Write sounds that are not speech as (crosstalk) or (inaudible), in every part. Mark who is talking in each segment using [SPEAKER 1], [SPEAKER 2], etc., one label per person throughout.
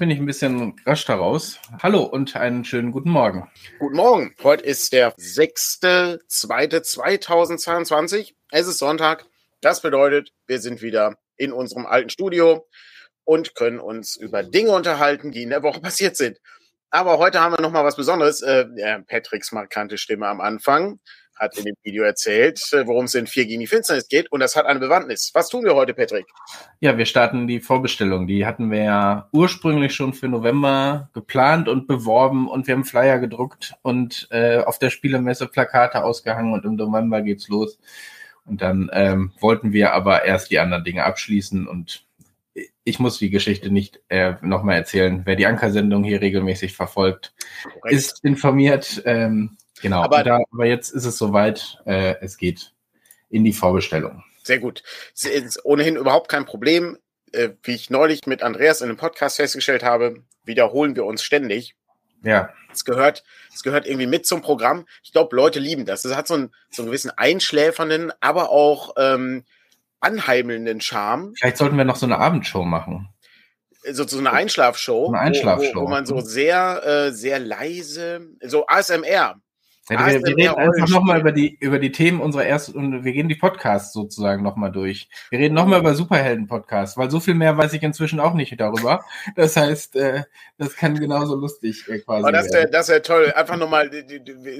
[SPEAKER 1] Bin ich ein bisschen rasch daraus. Hallo und einen schönen guten Morgen.
[SPEAKER 2] Guten Morgen. Heute ist der 6.2.2022. Es ist Sonntag. Das bedeutet, wir sind wieder in unserem alten Studio und können uns über Dinge unterhalten, die in der Woche (laughs) passiert sind. Aber heute haben wir noch mal was Besonderes. Äh, Patricks markante Stimme am Anfang hat in dem Video erzählt, äh, worum es in 4 gegen die Finsternis geht. Und das hat eine Bewandtnis. Was tun wir heute, Patrick?
[SPEAKER 1] Ja, wir starten die Vorbestellung. Die hatten wir ja ursprünglich schon für November geplant und beworben. Und wir haben Flyer gedruckt und äh, auf der Spielemesse Plakate ausgehangen. Und im November geht's los. Und dann ähm, wollten wir aber erst die anderen Dinge abschließen. Und ich muss die Geschichte nicht äh, nochmal erzählen. Wer die Ankersendung hier regelmäßig verfolgt, Korrekt. ist informiert. Ähm, Genau, aber, da, aber jetzt ist es soweit, äh, es geht in die Vorbestellung.
[SPEAKER 2] Sehr gut. Es ist ohnehin überhaupt kein Problem. Äh, wie ich neulich mit Andreas in einem Podcast festgestellt habe, wiederholen wir uns ständig.
[SPEAKER 1] Ja.
[SPEAKER 2] Es gehört, es gehört irgendwie mit zum Programm. Ich glaube, Leute lieben das. Es hat so einen, so einen gewissen einschläfernden, aber auch ähm, anheimelnden Charme.
[SPEAKER 1] Vielleicht sollten wir noch so eine Abendshow machen.
[SPEAKER 2] So, so eine Einschlafshow.
[SPEAKER 1] Eine Einschlafshow.
[SPEAKER 2] Wo, wo, wo man so sehr, äh, sehr leise, so ASMR
[SPEAKER 1] ja, wir, wir reden einfach nochmal über die, über die Themen unserer ersten, und wir gehen die Podcasts sozusagen nochmal durch. Wir reden nochmal über Superhelden-Podcasts, weil so viel mehr weiß ich inzwischen auch nicht darüber. Das heißt, äh, das kann genauso lustig äh, quasi
[SPEAKER 2] Aber das wäre das wär toll. Einfach nochmal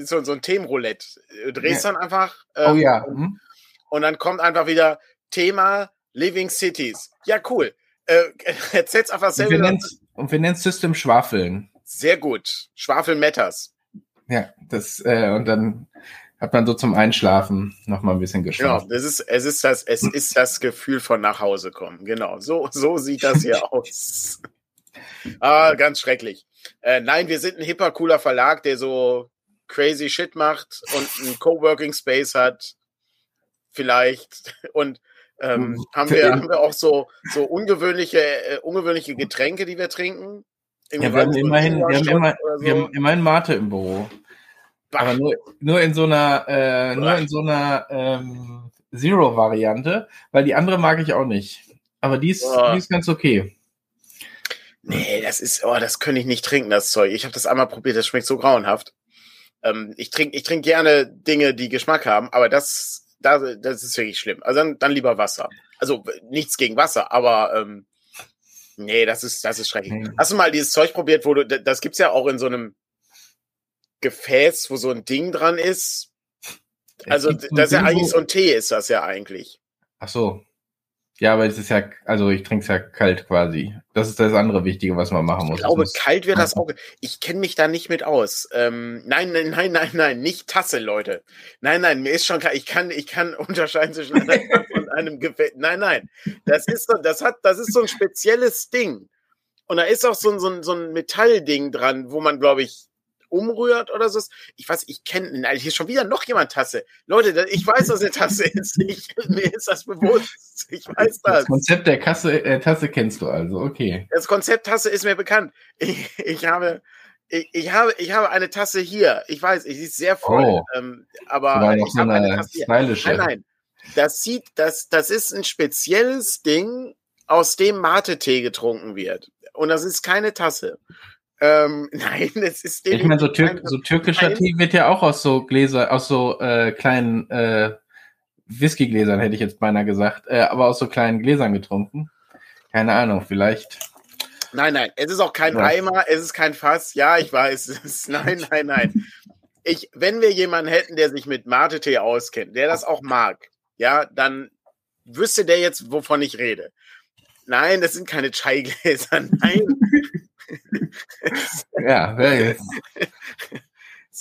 [SPEAKER 2] so, so ein Themenroulette. Du drehst ja. dann einfach.
[SPEAKER 1] Ähm, oh ja. Hm?
[SPEAKER 2] Und dann kommt einfach wieder Thema Living Cities. Ja, cool. Äh, (laughs) erzähl's einfach selber.
[SPEAKER 1] Und wir nennen System Schwafeln.
[SPEAKER 2] Sehr gut. Schwafel Matters.
[SPEAKER 1] Ja, das, äh, und dann hat man so zum Einschlafen noch mal ein bisschen geschlafen.
[SPEAKER 2] Genau, es ist, es ist das, es ist das Gefühl von nach Hause kommen. Genau, so, so sieht das hier (laughs) aus. ah, ganz schrecklich. Äh, nein, wir sind ein hipper, cooler Verlag, der so crazy Shit macht und einen Coworking Space hat. Vielleicht. Und ähm, hm. haben, wir, haben wir auch so, so ungewöhnliche, äh, ungewöhnliche Getränke, die wir trinken.
[SPEAKER 1] Ja, wir haben, immerhin, wir, haben immer, so. wir haben immerhin Mate im Büro. Aber nur, nur in so einer, äh, nur in so einer ähm, Zero-Variante, weil die andere mag ich auch nicht. Aber die ist, die ist ganz okay.
[SPEAKER 2] Nee, das ist, oh, das könnte ich nicht trinken, das Zeug. Ich habe das einmal probiert, das schmeckt so grauenhaft. Ähm, ich trinke ich trink gerne Dinge, die Geschmack haben, aber das, das, das ist wirklich schlimm. Also dann, dann lieber Wasser. Also nichts gegen Wasser, aber ähm, nee, das ist, das ist schrecklich. Nee. Hast du mal dieses Zeug probiert, wo du, das gibt's ja auch in so einem Gefäß, wo so ein Ding dran ist. Also, das ist ja eigentlich so ein Tee, ist das ja eigentlich.
[SPEAKER 1] Ach so. Ja, aber es ist ja, also ich trinke es ja kalt quasi. Das ist das andere Wichtige, was man machen muss.
[SPEAKER 2] Ich glaube,
[SPEAKER 1] muss
[SPEAKER 2] kalt wird das auch. Ich kenne mich da nicht mit aus. Ähm, nein, nein, nein, nein, nein, nicht Tasse, Leute. Nein, nein, mir ist schon klar, ich kann, ich kann unterscheiden zwischen einer (laughs) Tasse und einem Gefäß. Nein, nein. Das ist so, das hat, das ist so ein spezielles Ding. Und da ist auch so ein, so ein, so ein Metallding dran, wo man, glaube ich, umrührt oder so. Ich weiß, ich kenne, hier ist schon wieder noch jemand Tasse. Leute, ich weiß, was eine Tasse ist. Ich, mir ist das bewusst. Ich weiß das.
[SPEAKER 1] Das Konzept der Kasse, äh, Tasse kennst du also, okay.
[SPEAKER 2] Das Konzept Tasse ist mir bekannt. Ich, ich habe, ich, ich, habe, ich habe eine Tasse hier. Ich weiß, sie ist sehr voll. Oh, ähm, aber ich habe eine Tasse hier. Nein, nein. Das sieht, das, das ist ein spezielles Ding, aus dem Mate-Tee getrunken wird. Und das ist keine Tasse. Ähm, (laughs) nein, es ist
[SPEAKER 1] Ich meine, so, Tür so türkischer Tee wird ja auch aus so Gläser, aus so äh, kleinen äh, Whiskygläsern, hätte ich jetzt beinahe gesagt, äh, aber aus so kleinen Gläsern getrunken. Keine Ahnung, vielleicht.
[SPEAKER 2] Nein, nein, es ist auch kein ja. Eimer, es ist kein Fass. Ja, ich weiß. (laughs) Ist, nein, (laughs) nein, nein. Ich, wenn wir jemanden hätten, der sich mit Mate-Tee auskennt, der das auch mag, ja, dann wüsste der jetzt, wovon ich rede. Nein, das sind keine Chai-Gläser. Nein.
[SPEAKER 1] Ja, wer jetzt?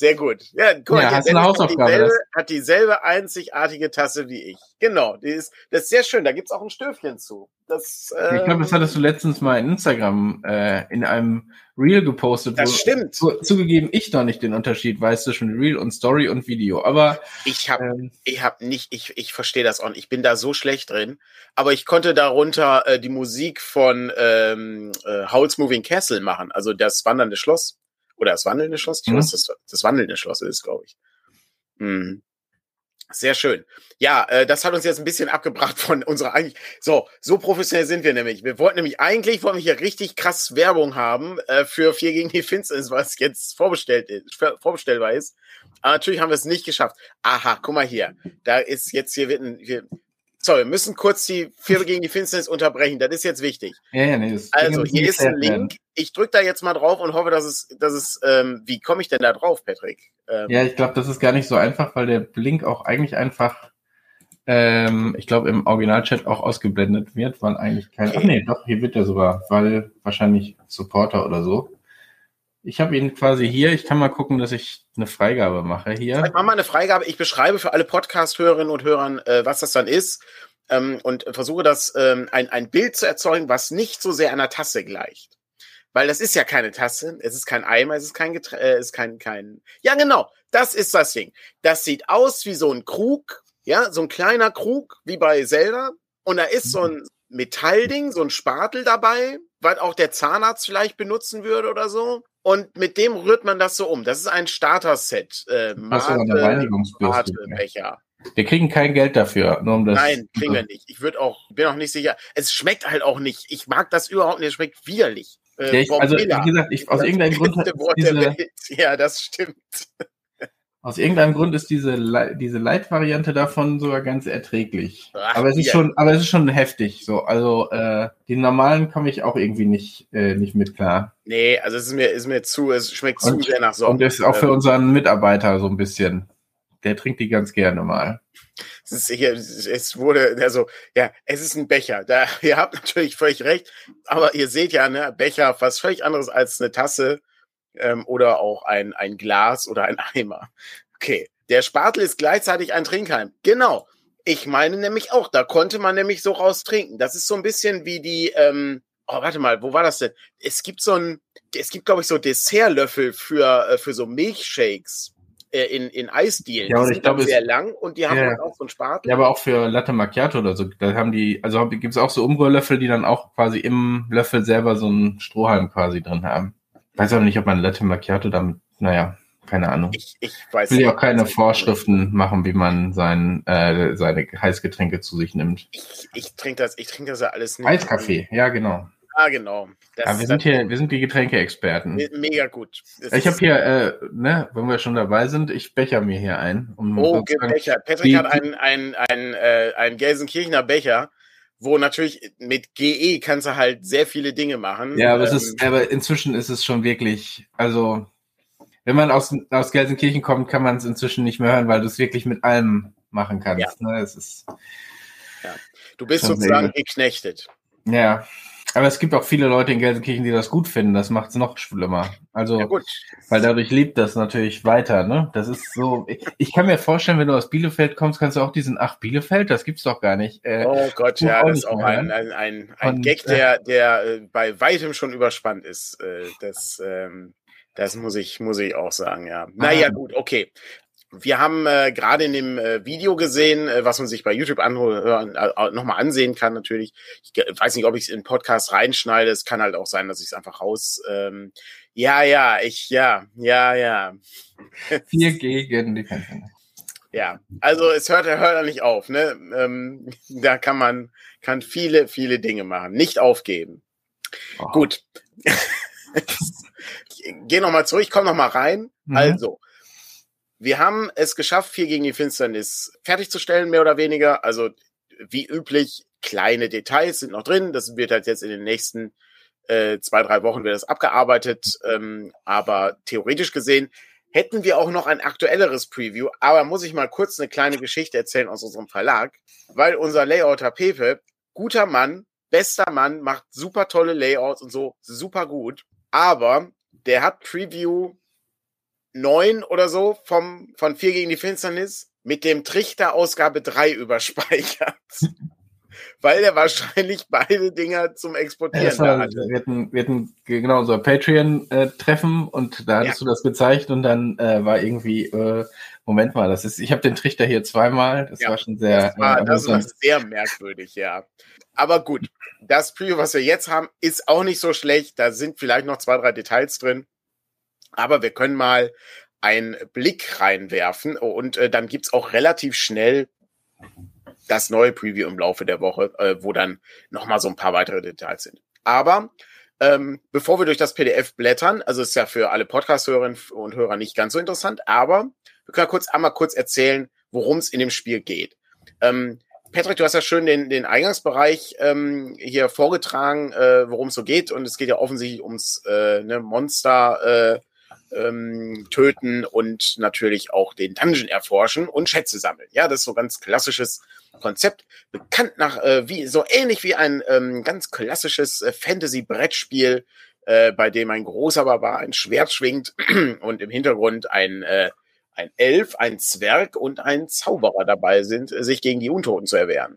[SPEAKER 2] Sehr gut. Ja,
[SPEAKER 1] guck mal, ja, hast eine Hausaufgabe,
[SPEAKER 2] hat, dieselbe, hat dieselbe einzigartige Tasse wie ich. Genau, die ist, das ist sehr schön. Da gibt's auch ein Stöfchen zu. Das,
[SPEAKER 1] äh, ich glaube, das hattest du letztens mal in Instagram äh, in einem Reel gepostet.
[SPEAKER 2] Das wo, stimmt.
[SPEAKER 1] Zu, zugegeben, ich noch nicht den Unterschied weiß zwischen Reel und Story und Video. Aber
[SPEAKER 2] ich habe, ähm, ich habe nicht, ich, ich verstehe das auch. Nicht. Ich bin da so schlecht drin. Aber ich konnte darunter äh, die Musik von ähm, äh, Howl's Moving Castle machen, also das wandernde Schloss. Oder das wandelnde Schloss? Ich mhm. weiß, das, das wandelnde Schloss ist, glaube ich. Mhm. Sehr schön. Ja, äh, das hat uns jetzt ein bisschen abgebracht von unserer eigentlich. So, so professionell sind wir nämlich. Wir wollten nämlich eigentlich, wollen wir hier richtig krass Werbung haben äh, für vier gegen die Finsternis, was jetzt vorbestellt ist, vorbestellbar ist. Aber natürlich haben wir es nicht geschafft. Aha, guck mal hier. Da ist jetzt hier wird ein, hier, wir müssen kurz die vier gegen die Finsternis unterbrechen. Das ist jetzt wichtig.
[SPEAKER 1] Ja, ja, nee,
[SPEAKER 2] also, hier ist ein Link. Ich drücke da jetzt mal drauf und hoffe, dass es, dass es, ähm, wie komme ich denn da drauf, Patrick?
[SPEAKER 1] Ähm, ja, ich glaube, das ist gar nicht so einfach, weil der Link auch eigentlich einfach, ähm, ich glaube, im Originalchat auch ausgeblendet wird, weil eigentlich kein, ach nee, doch, hier wird er sogar, weil wahrscheinlich Supporter oder so. Ich habe ihn quasi hier. Ich kann mal gucken, dass ich eine Freigabe mache hier.
[SPEAKER 2] Ich mach mal eine Freigabe. Ich beschreibe für alle Podcast-Hörerinnen und Hörern, äh, was das dann ist ähm, und versuche das ähm, ein, ein Bild zu erzeugen, was nicht so sehr einer Tasse gleicht. Weil das ist ja keine Tasse, es ist kein Eimer, es ist kein Geträ äh, es ist kein, kein. Ja, genau, das ist das Ding. Das sieht aus wie so ein Krug, ja, so ein kleiner Krug, wie bei Zelda. Und da ist so ein Metallding, so ein Spatel dabei, was auch der Zahnarzt vielleicht benutzen würde oder so. Und mit dem rührt man das so um. Das ist ein Starter-Set. Äh,
[SPEAKER 1] Mate, Reinigungsbürste. Becher. Wir kriegen kein Geld dafür, nur um das.
[SPEAKER 2] Nein, kriegen wir nicht. Ich würde auch, bin auch nicht sicher. Es schmeckt halt auch nicht. Ich mag das überhaupt nicht. Es schmeckt widerlich.
[SPEAKER 1] Äh, ja, ich, also, wie gesagt, ich, aus irgendeinem Grund.
[SPEAKER 2] Diese, (laughs) ja, das stimmt. (laughs)
[SPEAKER 1] Aus irgendeinem Grund ist diese, diese Light-Variante davon sogar ganz erträglich. Ach, aber es ist ja. schon, aber es ist schon heftig. So, also äh, die normalen komme ich auch irgendwie nicht, äh, nicht mit klar.
[SPEAKER 2] Nee, also es ist mir, ist mir zu, es schmeckt und, zu sehr nach Sonne.
[SPEAKER 1] Und ist auch für ähm, unseren Mitarbeiter so ein bisschen. Der trinkt die ganz gerne mal.
[SPEAKER 2] Hier, es wurde, also, ja, es ist ein Becher. Da, (laughs) ihr habt natürlich völlig recht, aber ihr seht ja, ne, Becher, was völlig anderes als eine Tasse ähm, oder auch ein, ein Glas oder ein (laughs) Eimer. Okay, der Spatel ist gleichzeitig ein Trinkhalm. Genau. Ich meine nämlich auch, da konnte man nämlich so raus trinken. Das ist so ein bisschen wie die, ähm, oh, warte mal, wo war das denn? Es gibt so ein, es gibt, glaube ich, so Dessertlöffel für, äh, für so Milchshakes äh, in, in Eisdielen.
[SPEAKER 1] Ja, und ich glaube,
[SPEAKER 2] sehr lang und die haben
[SPEAKER 1] ja,
[SPEAKER 2] auch so einen Spatel.
[SPEAKER 1] Ja, aber auch für Latte Macchiato oder so. Da haben die, also gibt es auch so Umrührlöffel, die dann auch quasi im Löffel selber so einen Strohhalm quasi drin haben weiß aber nicht, ob man Latte Macchiato damit, naja, keine Ahnung.
[SPEAKER 2] Ich, ich weiß
[SPEAKER 1] will ja auch keine Vorschriften machen, wie man sein, äh, seine Heißgetränke zu sich nimmt.
[SPEAKER 2] Ich, ich trinke das, ich trinke das ja alles
[SPEAKER 1] nicht. Eiskaffee, ja, genau.
[SPEAKER 2] Ah, genau.
[SPEAKER 1] Das, ja, wir sind hier, wir sind die Getränkeexperten.
[SPEAKER 2] Mega gut.
[SPEAKER 1] Das ich habe hier, äh, ne, wenn wir schon dabei sind, ich becher mir hier ein.
[SPEAKER 2] Um oh, Becher. Patrick hat einen, einen, einen, äh, einen Gelsenkirchener Becher wo natürlich mit GE kannst du halt sehr viele Dinge machen.
[SPEAKER 1] Ja, aber, ähm, es ist, ähm, aber inzwischen ist es schon wirklich, also wenn man aus, aus Gelsenkirchen kommt, kann man es inzwischen nicht mehr hören, weil du es wirklich mit allem machen kannst. Ja. Ne? Es ist,
[SPEAKER 2] ja. Du bist sozusagen geknechtet.
[SPEAKER 1] Ja. Aber es gibt auch viele Leute in Gelsenkirchen, die das gut finden. Das macht es noch schlimmer. Also, ja, weil dadurch lebt das natürlich weiter. Ne? Das ist so. Ich, ich, kann mir vorstellen, wenn du aus Bielefeld kommst, kannst du auch diesen Ach Bielefeld, das gibt's doch gar nicht.
[SPEAKER 2] Äh, oh Gott, ja, das ist auch ein, ne? ein, ein, ein Und, Gag, der, der äh, bei weitem schon überspannt ist. Äh, das, ähm, das muss ich, muss ich auch sagen, ja. Naja, gut, okay. Wir haben äh, gerade in dem äh, Video gesehen, äh, was man sich bei YouTube anhören, äh, nochmal ansehen kann natürlich. Ich weiß nicht, ob ich es in Podcast reinschneide. Es kann halt auch sein, dass ich es einfach raus. Ähm, ja, ja, ich, ja, ja, ja.
[SPEAKER 1] Vier gegen die Kämpfe.
[SPEAKER 2] Ja, also es hört, hört nicht auf. Ne? Ähm, da kann man kann viele, viele Dinge machen. Nicht aufgeben. Oh. Gut. (laughs) Geh nochmal zurück, ich komme nochmal rein. Mhm. Also, wir haben es geschafft, vier gegen die Finsternis fertigzustellen, mehr oder weniger. Also wie üblich, kleine Details sind noch drin. Das wird halt jetzt in den nächsten äh, zwei, drei Wochen wird das abgearbeitet. Ähm, aber theoretisch gesehen hätten wir auch noch ein aktuelleres Preview. Aber muss ich mal kurz eine kleine Geschichte erzählen aus unserem Verlag, weil unser Layouter Pepe, guter Mann, bester Mann, macht super tolle Layouts und so, super gut. Aber der hat Preview 9 oder so vom, von 4 gegen die Finsternis mit dem Trichter Ausgabe 3 (laughs) überspeichert. Weil er wahrscheinlich beide Dinger zum Exportieren ja,
[SPEAKER 1] war, hatte. Wir hatten, wir hatten genau so ein Patreon-Treffen äh, und da hattest ja. du das gezeigt und dann äh, war irgendwie, äh, Moment mal, das ist, ich habe den Trichter hier zweimal, das ja, war schon sehr.
[SPEAKER 2] Das war, äh, das war sehr merkwürdig, ja. Aber gut, das Preview, was wir jetzt haben, ist auch nicht so schlecht. Da sind vielleicht noch zwei, drei Details drin. Aber wir können mal einen Blick reinwerfen. Und äh, dann gibt's auch relativ schnell das neue Preview im Laufe der Woche, äh, wo dann nochmal so ein paar weitere Details sind. Aber ähm, bevor wir durch das PDF blättern, also ist ja für alle Podcast-Hörerinnen und Hörer nicht ganz so interessant, aber wir können kurz einmal kurz erzählen, worum es in dem Spiel geht. Ähm, Patrick, du hast ja schön den, den Eingangsbereich ähm, hier vorgetragen, äh, worum es so geht. Und es geht ja offensichtlich ums äh, ne, Monster äh, ähm, töten und natürlich auch den Dungeon erforschen und Schätze sammeln. Ja, das ist so ganz klassisches Konzept. Bekannt nach, äh, wie so ähnlich wie ein ähm, ganz klassisches äh, Fantasy-Brettspiel, äh, bei dem ein großer Barbar ein Schwert schwingt (clears throat) und im Hintergrund ein äh, ein Elf, ein Zwerg und ein Zauberer dabei sind, sich gegen die Untoten zu erwehren.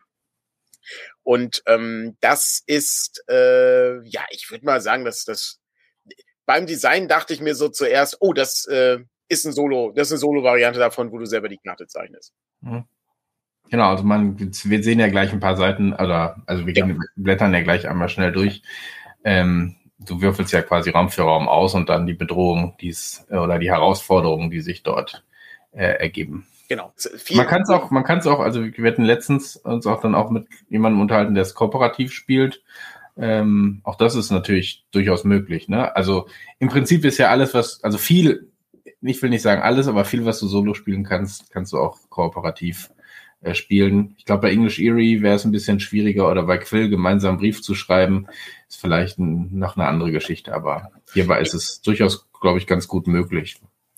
[SPEAKER 2] Und ähm, das ist, äh, ja, ich würde mal sagen, dass das beim Design dachte ich mir so zuerst, oh, das äh, ist ein Solo, das ist eine Solo-Variante davon, wo du selber die Karte zeichnest. Mhm.
[SPEAKER 1] Genau, also man, wir sehen ja gleich ein paar Seiten, oder also wir ja. blättern ja gleich einmal schnell durch. Ähm, du würfelst ja quasi Raum für Raum aus und dann die Bedrohung, die es, oder die Herausforderungen, die sich dort äh, ergeben.
[SPEAKER 2] Genau.
[SPEAKER 1] Viel man kann es auch, man kann es auch, also wir hatten letztens uns auch dann auch mit jemandem unterhalten, der es kooperativ spielt. Ähm, auch das ist natürlich durchaus möglich. Ne? Also im Prinzip ist ja alles, was, also viel, ich will nicht sagen alles, aber viel, was du solo spielen kannst, kannst du auch kooperativ äh, spielen. Ich glaube, bei English Eerie wäre es ein bisschen schwieriger oder bei Quill gemeinsam einen Brief zu schreiben, ist vielleicht ein, noch eine andere Geschichte, aber hierbei ist es durchaus, glaube ich, ganz gut möglich.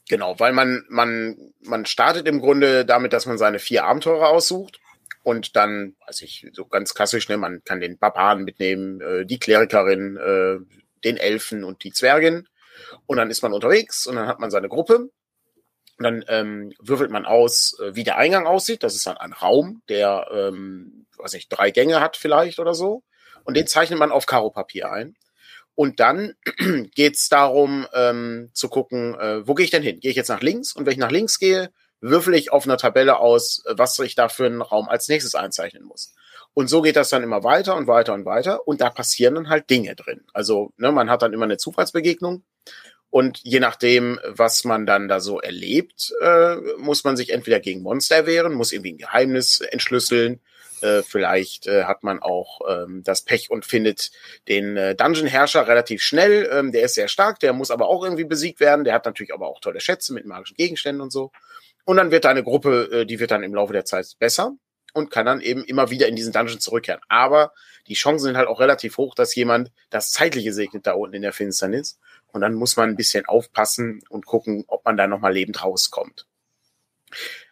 [SPEAKER 2] Genau, weil man, man, man startet im Grunde damit, dass man seine vier Abenteurer aussucht und dann, weiß ich, so ganz klassisch, ne, man kann den Barbaren mitnehmen, äh, die Klerikerin, äh, den Elfen und die Zwergin und dann ist man unterwegs und dann hat man seine Gruppe und dann ähm, würfelt man aus, äh, wie der Eingang aussieht. Das ist dann ein Raum, der, ähm, weiß ich, drei Gänge hat vielleicht oder so. Und den zeichnet man auf Karo-Papier ein. Und dann (clears throat) geht's darum ähm, zu gucken, äh, wo gehe ich denn hin? Gehe ich jetzt nach links? Und wenn ich nach links gehe, würfel ich auf einer Tabelle aus, äh, was ich da für einen Raum als nächstes einzeichnen muss. Und so geht das dann immer weiter und weiter und weiter. Und da passieren dann halt Dinge drin. Also ne, man hat dann immer eine Zufallsbegegnung. Und je nachdem, was man dann da so erlebt, äh, muss man sich entweder gegen Monster wehren, muss irgendwie ein Geheimnis entschlüsseln, äh, vielleicht äh, hat man auch ähm, das Pech und findet den äh, Dungeon-Herrscher relativ schnell. Ähm, der ist sehr stark, der muss aber auch irgendwie besiegt werden. Der hat natürlich aber auch tolle Schätze mit magischen Gegenständen und so. Und dann wird deine Gruppe, äh, die wird dann im Laufe der Zeit besser und kann dann eben immer wieder in diesen Dungeon zurückkehren. Aber die Chancen sind halt auch relativ hoch, dass jemand das Zeitliche segnet da unten in der Finsternis. Und dann muss man ein bisschen aufpassen und gucken, ob man da nochmal lebend rauskommt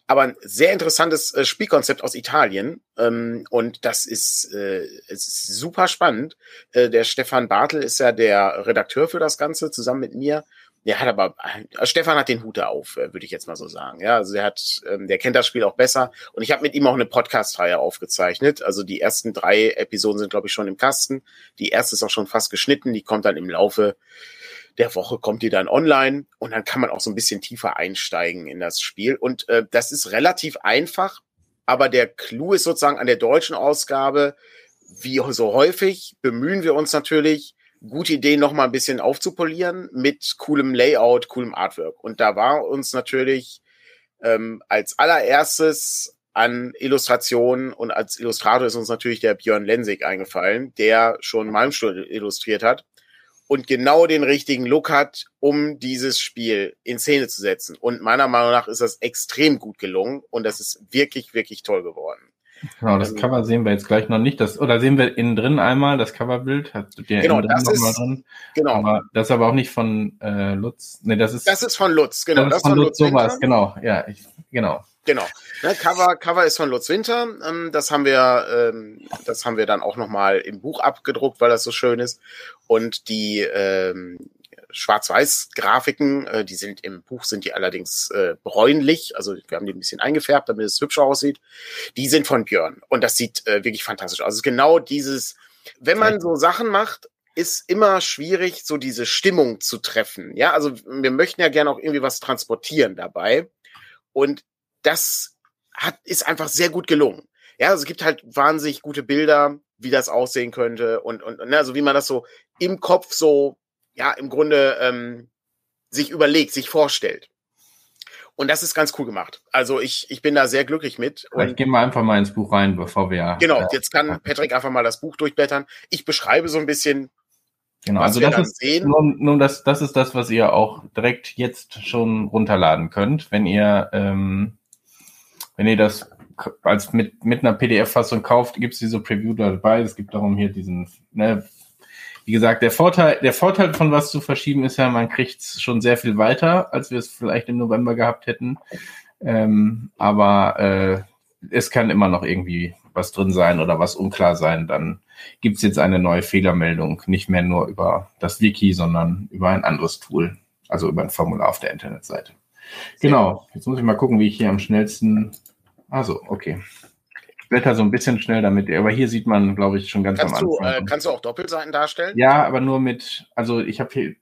[SPEAKER 2] aber ein sehr interessantes äh, Spielkonzept aus Italien. Ähm, und das ist, äh, ist super spannend. Äh, der Stefan Bartel ist ja der Redakteur für das Ganze, zusammen mit mir. Der hat aber, äh, Stefan hat den Hut auf, äh, würde ich jetzt mal so sagen. Ja, also der hat, ähm, der kennt das Spiel auch besser. Und ich habe mit ihm auch eine Podcast-Reihe aufgezeichnet. Also die ersten drei Episoden sind, glaube ich, schon im Kasten. Die erste ist auch schon fast geschnitten. Die kommt dann im Laufe der Woche kommt die dann online und dann kann man auch so ein bisschen tiefer einsteigen in das Spiel. Und äh, das ist relativ einfach, aber der Clou ist sozusagen an der deutschen Ausgabe, wie so häufig, bemühen wir uns natürlich, gute Ideen noch mal ein bisschen aufzupolieren mit coolem Layout, coolem Artwork. Und da war uns natürlich ähm, als allererstes an Illustrationen und als Illustrator ist uns natürlich der Björn Lensig eingefallen, der schon Malmstuhl illustriert hat und genau den richtigen Look hat, um dieses Spiel in Szene zu setzen. Und meiner Meinung nach ist das extrem gut gelungen und das ist wirklich, wirklich toll geworden.
[SPEAKER 1] Genau, das ähm, Cover sehen wir jetzt gleich noch nicht. Das, oder sehen wir innen drin einmal das Coverbild? Hast du dir
[SPEAKER 2] genau, das ist,
[SPEAKER 1] drin? Genau. Aber das ist aber auch nicht von äh, Lutz.
[SPEAKER 2] Nee, das ist. Das ist von Lutz, genau.
[SPEAKER 1] Das, das ist von Lutz, Lutz sowas, genau. Ja, ich, genau.
[SPEAKER 2] Genau. Ne, Cover, Cover ist von Lutz Winter. Ähm, das haben wir, ähm, das haben wir dann auch nochmal im Buch abgedruckt, weil das so schön ist. Und die ähm, Schwarz-Weiß-Grafiken, äh, die sind im Buch sind die allerdings äh, bräunlich. Also wir haben die ein bisschen eingefärbt, damit es hübscher aussieht. Die sind von Björn und das sieht äh, wirklich fantastisch aus. Also genau dieses, wenn man so Sachen macht, ist immer schwierig, so diese Stimmung zu treffen. Ja, also wir möchten ja gerne auch irgendwie was transportieren dabei. Und das hat, ist einfach sehr gut gelungen. Ja, also es gibt halt wahnsinnig gute Bilder, wie das aussehen könnte und, und, ne, also wie man das so im Kopf so, ja, im Grunde ähm, sich überlegt, sich vorstellt. Und das ist ganz cool gemacht. Also ich, ich bin da sehr glücklich mit.
[SPEAKER 1] Vielleicht gehen wir einfach mal ins Buch rein, bevor wir.
[SPEAKER 2] Genau, jetzt kann Patrick einfach mal das Buch durchblättern. Ich beschreibe so ein bisschen.
[SPEAKER 1] Genau, also das ist, sehen. Nun, nun das, das ist das, was ihr auch direkt jetzt schon runterladen könnt, wenn ihr, ähm, wenn ihr das als mit, mit einer PDF-Fassung kauft, gibt es diese Preview dabei. Es gibt darum hier diesen, ne, wie gesagt, der Vorteil, der Vorteil von was zu verschieben ist ja, man kriegt es schon sehr viel weiter, als wir es vielleicht im November gehabt hätten. Ähm, aber äh, es kann immer noch irgendwie was drin sein oder was unklar sein. Dann gibt es jetzt eine neue Fehlermeldung, nicht mehr nur über das Wiki, sondern über ein anderes Tool, also über ein Formular auf der Internetseite. Genau, jetzt muss ich mal gucken, wie ich hier am schnellsten. Also, okay blätter so ein bisschen schnell damit, aber hier sieht man, glaube ich, schon ganz
[SPEAKER 2] kannst
[SPEAKER 1] am
[SPEAKER 2] Anfang. Du, äh, kannst du auch Doppelseiten darstellen?
[SPEAKER 1] Ja, aber nur mit, also ich habe hier,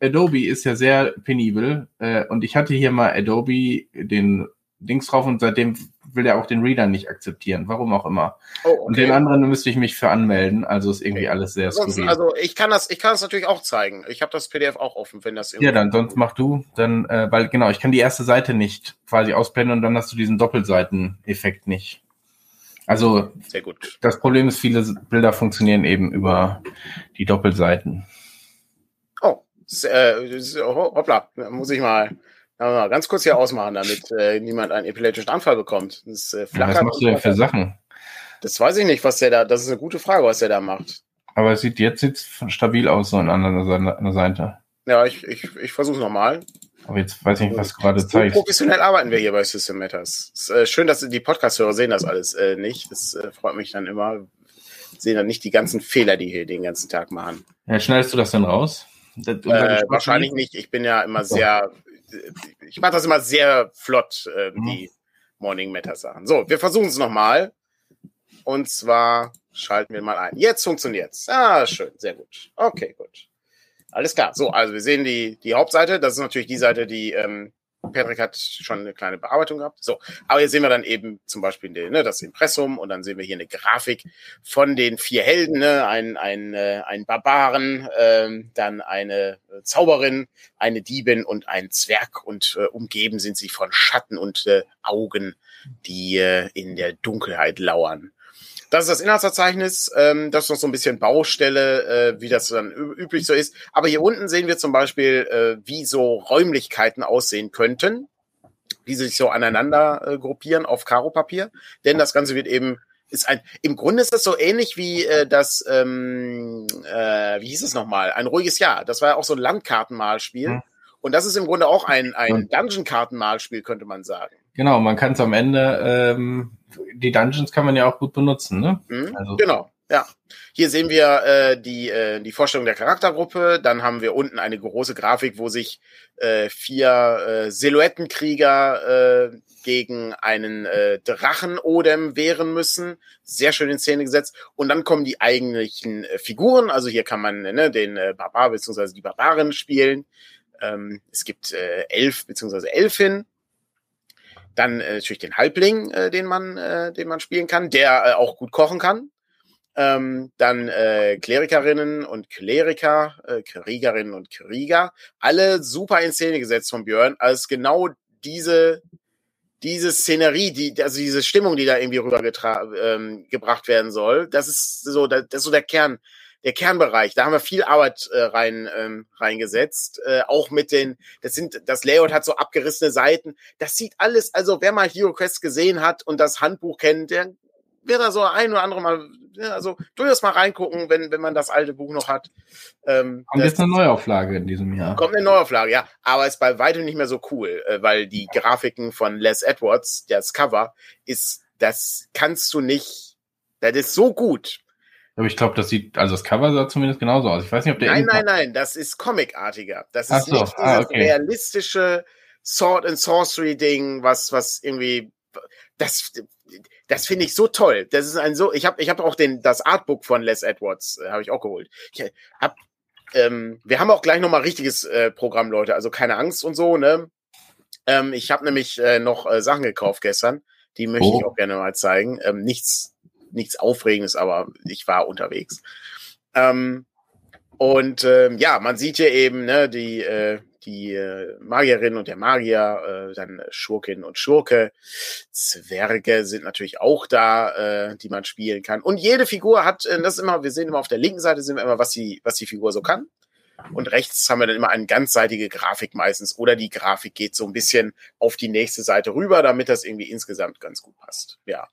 [SPEAKER 1] Adobe ist ja sehr penibel äh, und ich hatte hier mal Adobe den Dings drauf und seitdem will er auch den Reader nicht akzeptieren, warum auch immer. Oh, okay. Und den anderen müsste ich mich für anmelden, also ist irgendwie okay. alles sehr
[SPEAKER 2] skurril. Also ich kann das, ich kann das natürlich auch zeigen. Ich habe das PDF auch offen, wenn das
[SPEAKER 1] Ja, dann sonst mach du, dann, äh, weil genau, ich kann die erste Seite nicht quasi ausblenden und dann hast du diesen Doppelseiteneffekt nicht. Also Sehr gut. das Problem ist, viele Bilder funktionieren eben über die Doppelseiten.
[SPEAKER 2] Oh, äh, hoppla, muss ich mal, mal ganz kurz hier ausmachen, damit äh, niemand einen epileptischen Anfall bekommt.
[SPEAKER 1] Das, äh, ja, was machst du denn für Sachen?
[SPEAKER 2] Das weiß ich nicht, was der da, das ist eine gute Frage, was der da macht.
[SPEAKER 1] Aber es sieht jetzt sieht's stabil aus, so an einer Seite.
[SPEAKER 2] Ja, ich, ich, ich versuche nochmal.
[SPEAKER 1] Aber jetzt weiß ich nicht, was gerade zeigt.
[SPEAKER 2] Professionell arbeiten wir hier bei System Matters. Ist, äh, schön, dass die Podcast-Hörer sehen das alles äh, nicht. Das äh, freut mich dann immer. Sehen dann nicht die ganzen Fehler, die hier den ganzen Tag machen.
[SPEAKER 1] Ja, schneidest du das denn raus?
[SPEAKER 2] Das, äh, wahrscheinlich nicht. Ich bin ja immer sehr, äh, ich mache das immer sehr flott, äh, mhm. die Morning Matter Sachen. So, wir versuchen es nochmal. Und zwar schalten wir mal ein. Jetzt funktioniert's. Ah, schön, sehr gut. Okay, gut. Alles klar. So, also wir sehen die, die Hauptseite. Das ist natürlich die Seite, die ähm, Patrick hat schon eine kleine Bearbeitung gehabt. So, aber jetzt sehen wir dann eben zum Beispiel den, ne, das Impressum und dann sehen wir hier eine Grafik von den vier Helden, ne, ein, ein, äh, ein Barbaren, ähm, dann eine Zauberin, eine Diebin und ein Zwerg und äh, umgeben sind sie von Schatten und äh, Augen, die äh, in der Dunkelheit lauern. Das ist das Inhaltsverzeichnis. Ähm, das ist noch so ein bisschen Baustelle, äh, wie das dann üblich so ist. Aber hier unten sehen wir zum Beispiel, äh, wie so Räumlichkeiten aussehen könnten, wie sie sich so aneinander äh, gruppieren auf Karo-Papier. Denn das Ganze wird eben ist ein, im Grunde ist das so ähnlich wie äh, das, ähm, äh, wie hieß es nochmal? Ein ruhiges Jahr. Das war ja auch so ein Landkartenmalspiel. Mhm. Und das ist im Grunde auch ein, ein Dungeon-Kartenmalspiel, könnte man sagen.
[SPEAKER 1] Genau, man kann es am Ende, ähm, die Dungeons kann man ja auch gut benutzen, ne?
[SPEAKER 2] Mhm, also. Genau, ja. Hier sehen wir äh, die, äh, die Vorstellung der Charaktergruppe. Dann haben wir unten eine große Grafik, wo sich äh, vier äh, Silhouettenkrieger äh, gegen einen äh, Drachenodem wehren müssen. Sehr schön in Szene gesetzt. Und dann kommen die eigentlichen äh, Figuren. Also hier kann man ne, den äh, Barbar bzw. die Barbarin spielen. Ähm, es gibt äh, Elf bzw. Elfin. Dann äh, natürlich den Halbling, äh, den man, äh, den man spielen kann, der äh, auch gut kochen kann. Ähm, dann äh, Klerikerinnen und Kleriker, äh, Kriegerinnen und Krieger, alle super in Szene gesetzt von Björn, als genau diese diese Szenerie, die also diese Stimmung, die da irgendwie rübergebracht ähm, werden soll, das ist so das ist so der Kern der Kernbereich. Da haben wir viel Arbeit äh, rein ähm, reingesetzt. Äh, auch mit den, das sind, das Layout hat so abgerissene Seiten. Das sieht alles, also wer mal Hero Quest gesehen hat und das Handbuch kennt, der wird da so ein oder andere mal, ja, also durchaus mal reingucken, wenn, wenn man das alte Buch noch hat.
[SPEAKER 1] Ähm, kommt jetzt eine Neuauflage in diesem Jahr.
[SPEAKER 2] Kommt eine Neuauflage, ja. Aber ist bei weitem nicht mehr so cool, äh, weil die Grafiken von Les Edwards, das Cover, ist, das kannst du nicht, das ist so gut.
[SPEAKER 1] Aber ich glaube, das sieht, also das Cover sah zumindest genauso aus. Ich weiß nicht, ob der.
[SPEAKER 2] Nein, nein, nein, das ist comicartiger. Das ist so, nicht dieses ah, okay. realistische Sword and Sorcery Ding, was, was irgendwie, das, das finde ich so toll. Das ist ein so, ich habe, ich habe auch den, das Artbook von Les Edwards, äh, habe ich auch geholt. Ich hab, ähm, wir haben auch gleich nochmal richtiges äh, Programm, Leute, also keine Angst und so, ne? Ähm, ich habe nämlich äh, noch äh, Sachen gekauft gestern, die möchte oh. ich auch gerne mal zeigen. Ähm, nichts nichts Aufregendes, aber ich war unterwegs. Ähm, und ähm, ja, man sieht hier eben ne, die, äh, die äh, Magierin und der Magier, äh, dann Schurkin und Schurke. Zwerge sind natürlich auch da, äh, die man spielen kann. Und jede Figur hat, äh, das ist immer, wir sehen immer auf der linken Seite, sehen wir immer, was die, was die Figur so kann. Und rechts haben wir dann immer eine ganzseitige Grafik meistens. Oder die Grafik geht so ein bisschen auf die nächste Seite rüber, damit das irgendwie insgesamt ganz gut passt. Ja.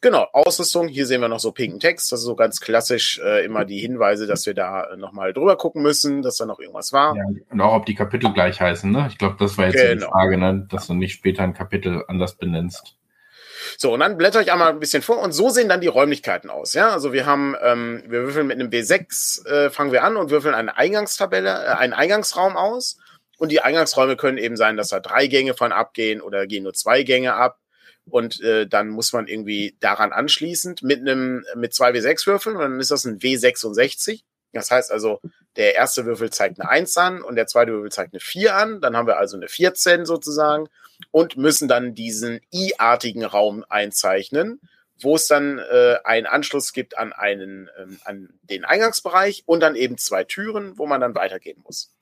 [SPEAKER 2] Genau, Ausrüstung. Hier sehen wir noch so pinken Text. Das ist so ganz klassisch äh, immer die Hinweise, dass wir da äh, nochmal drüber gucken müssen, dass da noch irgendwas war. Ja,
[SPEAKER 1] und auch, ob die Kapitel gleich heißen. Ne? Ich glaube, das war jetzt genau. die Frage, ne? dass du nicht später ein Kapitel anders benennst.
[SPEAKER 2] So, und dann blätter ich einmal ein bisschen vor und so sehen dann die Räumlichkeiten aus. Ja, also wir haben, ähm, wir würfeln mit einem B6, äh, fangen wir an und würfeln eine Eingangstabelle, äh, einen Eingangsraum aus. Und die Eingangsräume können eben sein, dass da drei Gänge von abgehen oder gehen nur zwei Gänge ab. Und äh, dann muss man irgendwie daran anschließend mit einem mit zwei W6 würfeln und dann ist das ein W66. Das heißt also, der erste Würfel zeigt eine 1 an und der zweite Würfel zeigt eine 4 an. Dann haben wir also eine 14 sozusagen und müssen dann diesen I-artigen Raum einzeichnen, wo es dann äh, einen Anschluss gibt an einen ähm, an den Eingangsbereich und dann eben zwei Türen, wo man dann weitergehen muss.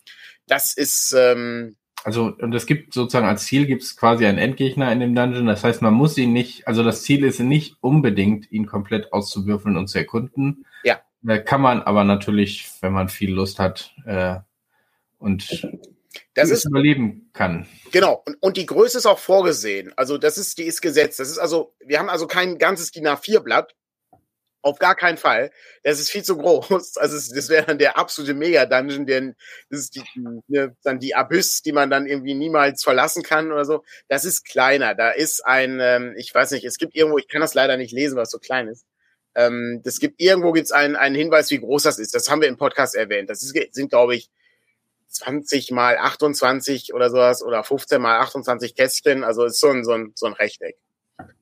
[SPEAKER 2] Das ist ähm,
[SPEAKER 1] also und es gibt sozusagen als Ziel gibt es quasi einen Endgegner in dem Dungeon. Das heißt, man muss ihn nicht, also das Ziel ist nicht unbedingt, ihn komplett auszuwürfeln und zu erkunden.
[SPEAKER 2] Ja.
[SPEAKER 1] Kann man aber natürlich, wenn man viel Lust hat äh, und
[SPEAKER 2] das ist
[SPEAKER 1] überleben kann.
[SPEAKER 2] Genau. Und, und die Größe ist auch vorgesehen. Also das ist, die ist gesetzt. Das ist also, wir haben also kein ganzes DIN A4-Blatt. Auf gar keinen Fall. Das ist viel zu groß. (laughs) Also das wäre dann der absolute Mega-Dungeon, denn das ist die, ne, dann die Abyss, die man dann irgendwie niemals verlassen kann oder so. Das ist kleiner. Da ist ein, ähm, ich weiß nicht, es gibt irgendwo, ich kann das leider nicht lesen, was so klein ist. Ähm, das gibt irgendwo gibt es einen, einen Hinweis, wie groß das ist. Das haben wir im Podcast erwähnt. Das ist, sind, glaube ich, 20 mal 28 oder sowas oder 15 mal 28 Kästchen. Also ist so ein, so ein, so ein Rechteck.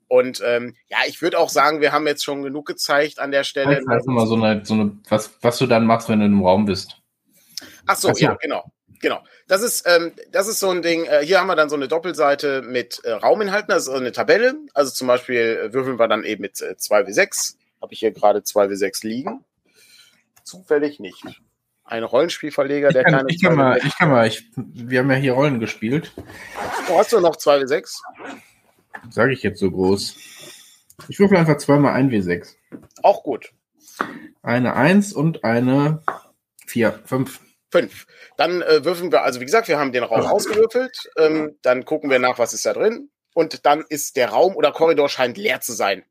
[SPEAKER 2] Und ähm, ja, ich würde auch sagen, wir haben jetzt schon genug gezeigt an der Stelle.
[SPEAKER 1] Das heißt mal so eine, so eine was, was du dann machst, wenn du im Raum bist.
[SPEAKER 2] Ach so, Ach so. ja, genau. Genau. Das ist, ähm, das ist so ein Ding. Äh, hier haben wir dann so eine Doppelseite mit äh, Rauminhalten, also eine Tabelle. Also zum Beispiel äh, würfeln wir dann eben mit äh, 2W6. Habe ich hier gerade 2W6 liegen. Zufällig nicht ein Rollenspielverleger, der
[SPEAKER 1] ich kann, keine. Ich kann mal, ich kann mal, ich, wir haben ja hier Rollen gespielt.
[SPEAKER 2] Oh, hast du noch 2W6?
[SPEAKER 1] Sage ich jetzt so groß. Ich würfel einfach zweimal ein W6.
[SPEAKER 2] Auch gut.
[SPEAKER 1] Eine 1 und eine 4, 5.
[SPEAKER 2] 5. Dann äh, würfeln wir, also wie gesagt, wir haben den Raum ausgewürfelt. Ähm, dann gucken wir nach, was ist da drin. Und dann ist der Raum oder Korridor scheint leer zu sein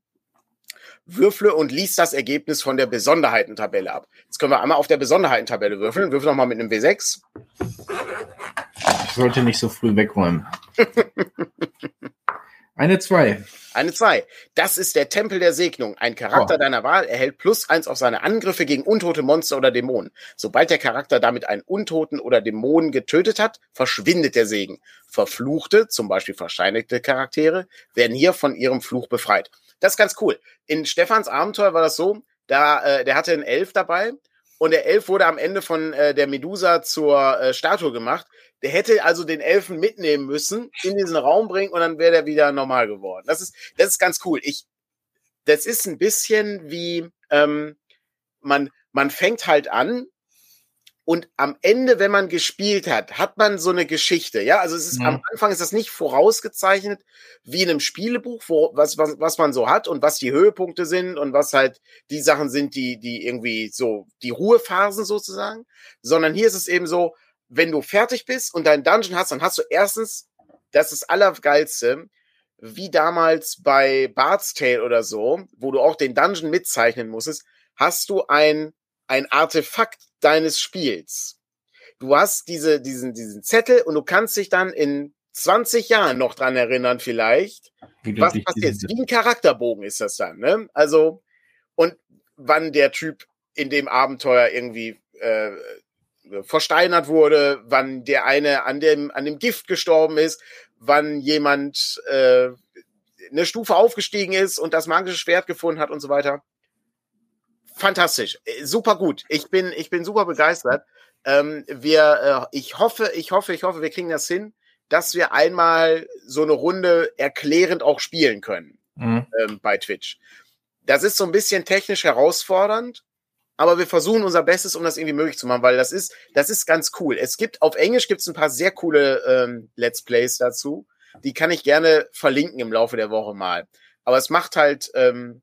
[SPEAKER 2] würfle und lies das Ergebnis von der Besonderheitentabelle ab. Jetzt können wir einmal auf der Besonderheitentabelle würfeln. Würfel nochmal mit einem W6.
[SPEAKER 1] Ich sollte nicht so früh wegräumen. (laughs) Eine 2.
[SPEAKER 2] Eine 2. Das ist der Tempel der Segnung. Ein Charakter oh. deiner Wahl erhält plus eins auf seine Angriffe gegen untote Monster oder Dämonen. Sobald der Charakter damit einen Untoten oder Dämonen getötet hat, verschwindet der Segen. Verfluchte, zum Beispiel versteinigte Charaktere, werden hier von ihrem Fluch befreit. Das ist ganz cool. In Stefans Abenteuer war das so, da, äh, der hatte einen Elf dabei und der Elf wurde am Ende von äh, der Medusa zur äh, Statue gemacht. Der hätte also den Elfen mitnehmen müssen, in diesen Raum bringen und dann wäre der wieder normal geworden. Das ist, das ist ganz cool. Ich, das ist ein bisschen wie, ähm, man, man fängt halt an und am Ende, wenn man gespielt hat, hat man so eine Geschichte. Ja, also es ist mhm. am Anfang ist das nicht vorausgezeichnet wie in einem Spielebuch, wo, was, was, was man so hat und was die Höhepunkte sind und was halt die Sachen sind, die, die irgendwie so die Ruhephasen sozusagen. Sondern hier ist es eben so, wenn du fertig bist und deinen Dungeon hast, dann hast du erstens, das ist Allergeilste, wie damals bei Bard's Tale oder so, wo du auch den Dungeon mitzeichnen musstest, hast du ein ein Artefakt deines Spiels. Du hast diese, diesen, diesen Zettel und du kannst dich dann in 20 Jahren noch dran erinnern, vielleicht, was passiert. Wie ein Charakterbogen ist das dann, ne? Also, und wann der Typ in dem Abenteuer irgendwie äh, versteinert wurde, wann der eine an dem, an dem Gift gestorben ist, wann jemand äh, eine Stufe aufgestiegen ist und das magische Schwert gefunden hat und so weiter fantastisch, äh, super gut. Ich bin, ich bin super begeistert. Ähm, wir, äh, ich hoffe, ich hoffe, ich hoffe, wir kriegen das hin, dass wir einmal so eine Runde erklärend auch spielen können mhm. ähm, bei Twitch. Das ist so ein bisschen technisch herausfordernd, aber wir versuchen unser Bestes, um das irgendwie möglich zu machen, weil das ist, das ist ganz cool. Es gibt, auf Englisch gibt es ein paar sehr coole ähm, Let's Plays dazu. Die kann ich gerne verlinken im Laufe der Woche mal. Aber es macht halt, ähm,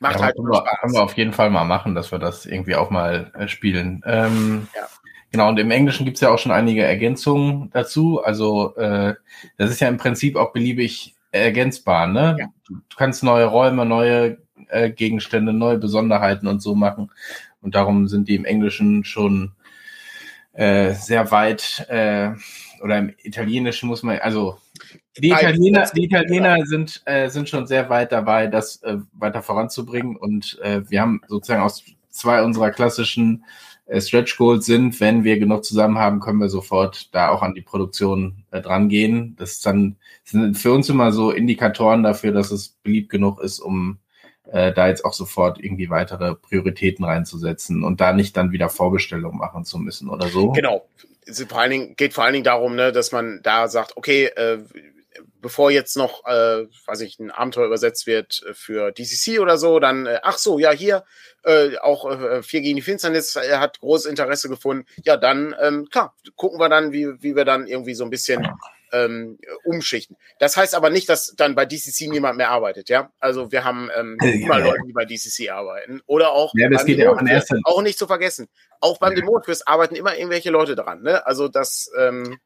[SPEAKER 2] macht
[SPEAKER 1] ja,
[SPEAKER 2] halt
[SPEAKER 1] können wir, können wir auf jeden Fall mal machen, dass wir das irgendwie auch mal äh, spielen. Ähm,
[SPEAKER 2] Ja.
[SPEAKER 1] Genau, und im Englischen gibt's ja auch schon einige Ergänzungen dazu. Also äh, das ist ja im Prinzip auch beliebig ergänzbar. Ne?
[SPEAKER 2] Ja.
[SPEAKER 1] Du kannst neue Räume, neue äh, Gegenstände, neue Besonderheiten und so machen. Und darum sind die im Englischen schon äh, sehr weit, äh, oder im Italienischen muss man, also die Italiener, die Italiener sind, äh, sind schon sehr weit dabei, das äh, weiter voranzubringen. Und äh, wir haben sozusagen aus zwei unserer klassischen äh, Stretch Goals sind, wenn wir genug zusammen haben, können wir sofort da auch an die Produktion äh, dran gehen. Das ist dann sind für uns immer so Indikatoren dafür, dass es beliebt genug ist, um äh, da jetzt auch sofort irgendwie weitere Prioritäten reinzusetzen und da nicht dann wieder Vorbestellungen machen zu müssen oder so.
[SPEAKER 2] Genau. Vor allen Dingen, geht vor allen Dingen darum, ne, dass man da sagt, okay, äh, bevor jetzt noch, äh, weiß ich, ein Abenteuer übersetzt wird äh, für DCC oder so, dann, äh, ach so, ja, hier, äh, auch äh, 4 gegen die Finsternis äh, hat großes Interesse gefunden. Ja, dann, ähm, klar, gucken wir dann, wie, wie wir dann irgendwie so ein bisschen ähm, umschichten. Das heißt aber nicht, dass dann bei DCC niemand mehr arbeitet, ja. Also wir haben ähm,
[SPEAKER 1] Ja,
[SPEAKER 2] immer
[SPEAKER 1] ja.
[SPEAKER 2] Leute, die bei DCC arbeiten. Oder auch
[SPEAKER 1] Ja, das geht ja auch
[SPEAKER 2] Dämonenquiz.
[SPEAKER 1] erster-
[SPEAKER 2] auch nicht zu vergessen. Auch beim
[SPEAKER 1] Ja.
[SPEAKER 2] Dämonenquiz arbeiten immer irgendwelche Leute dran. Ne? Also das, ähm,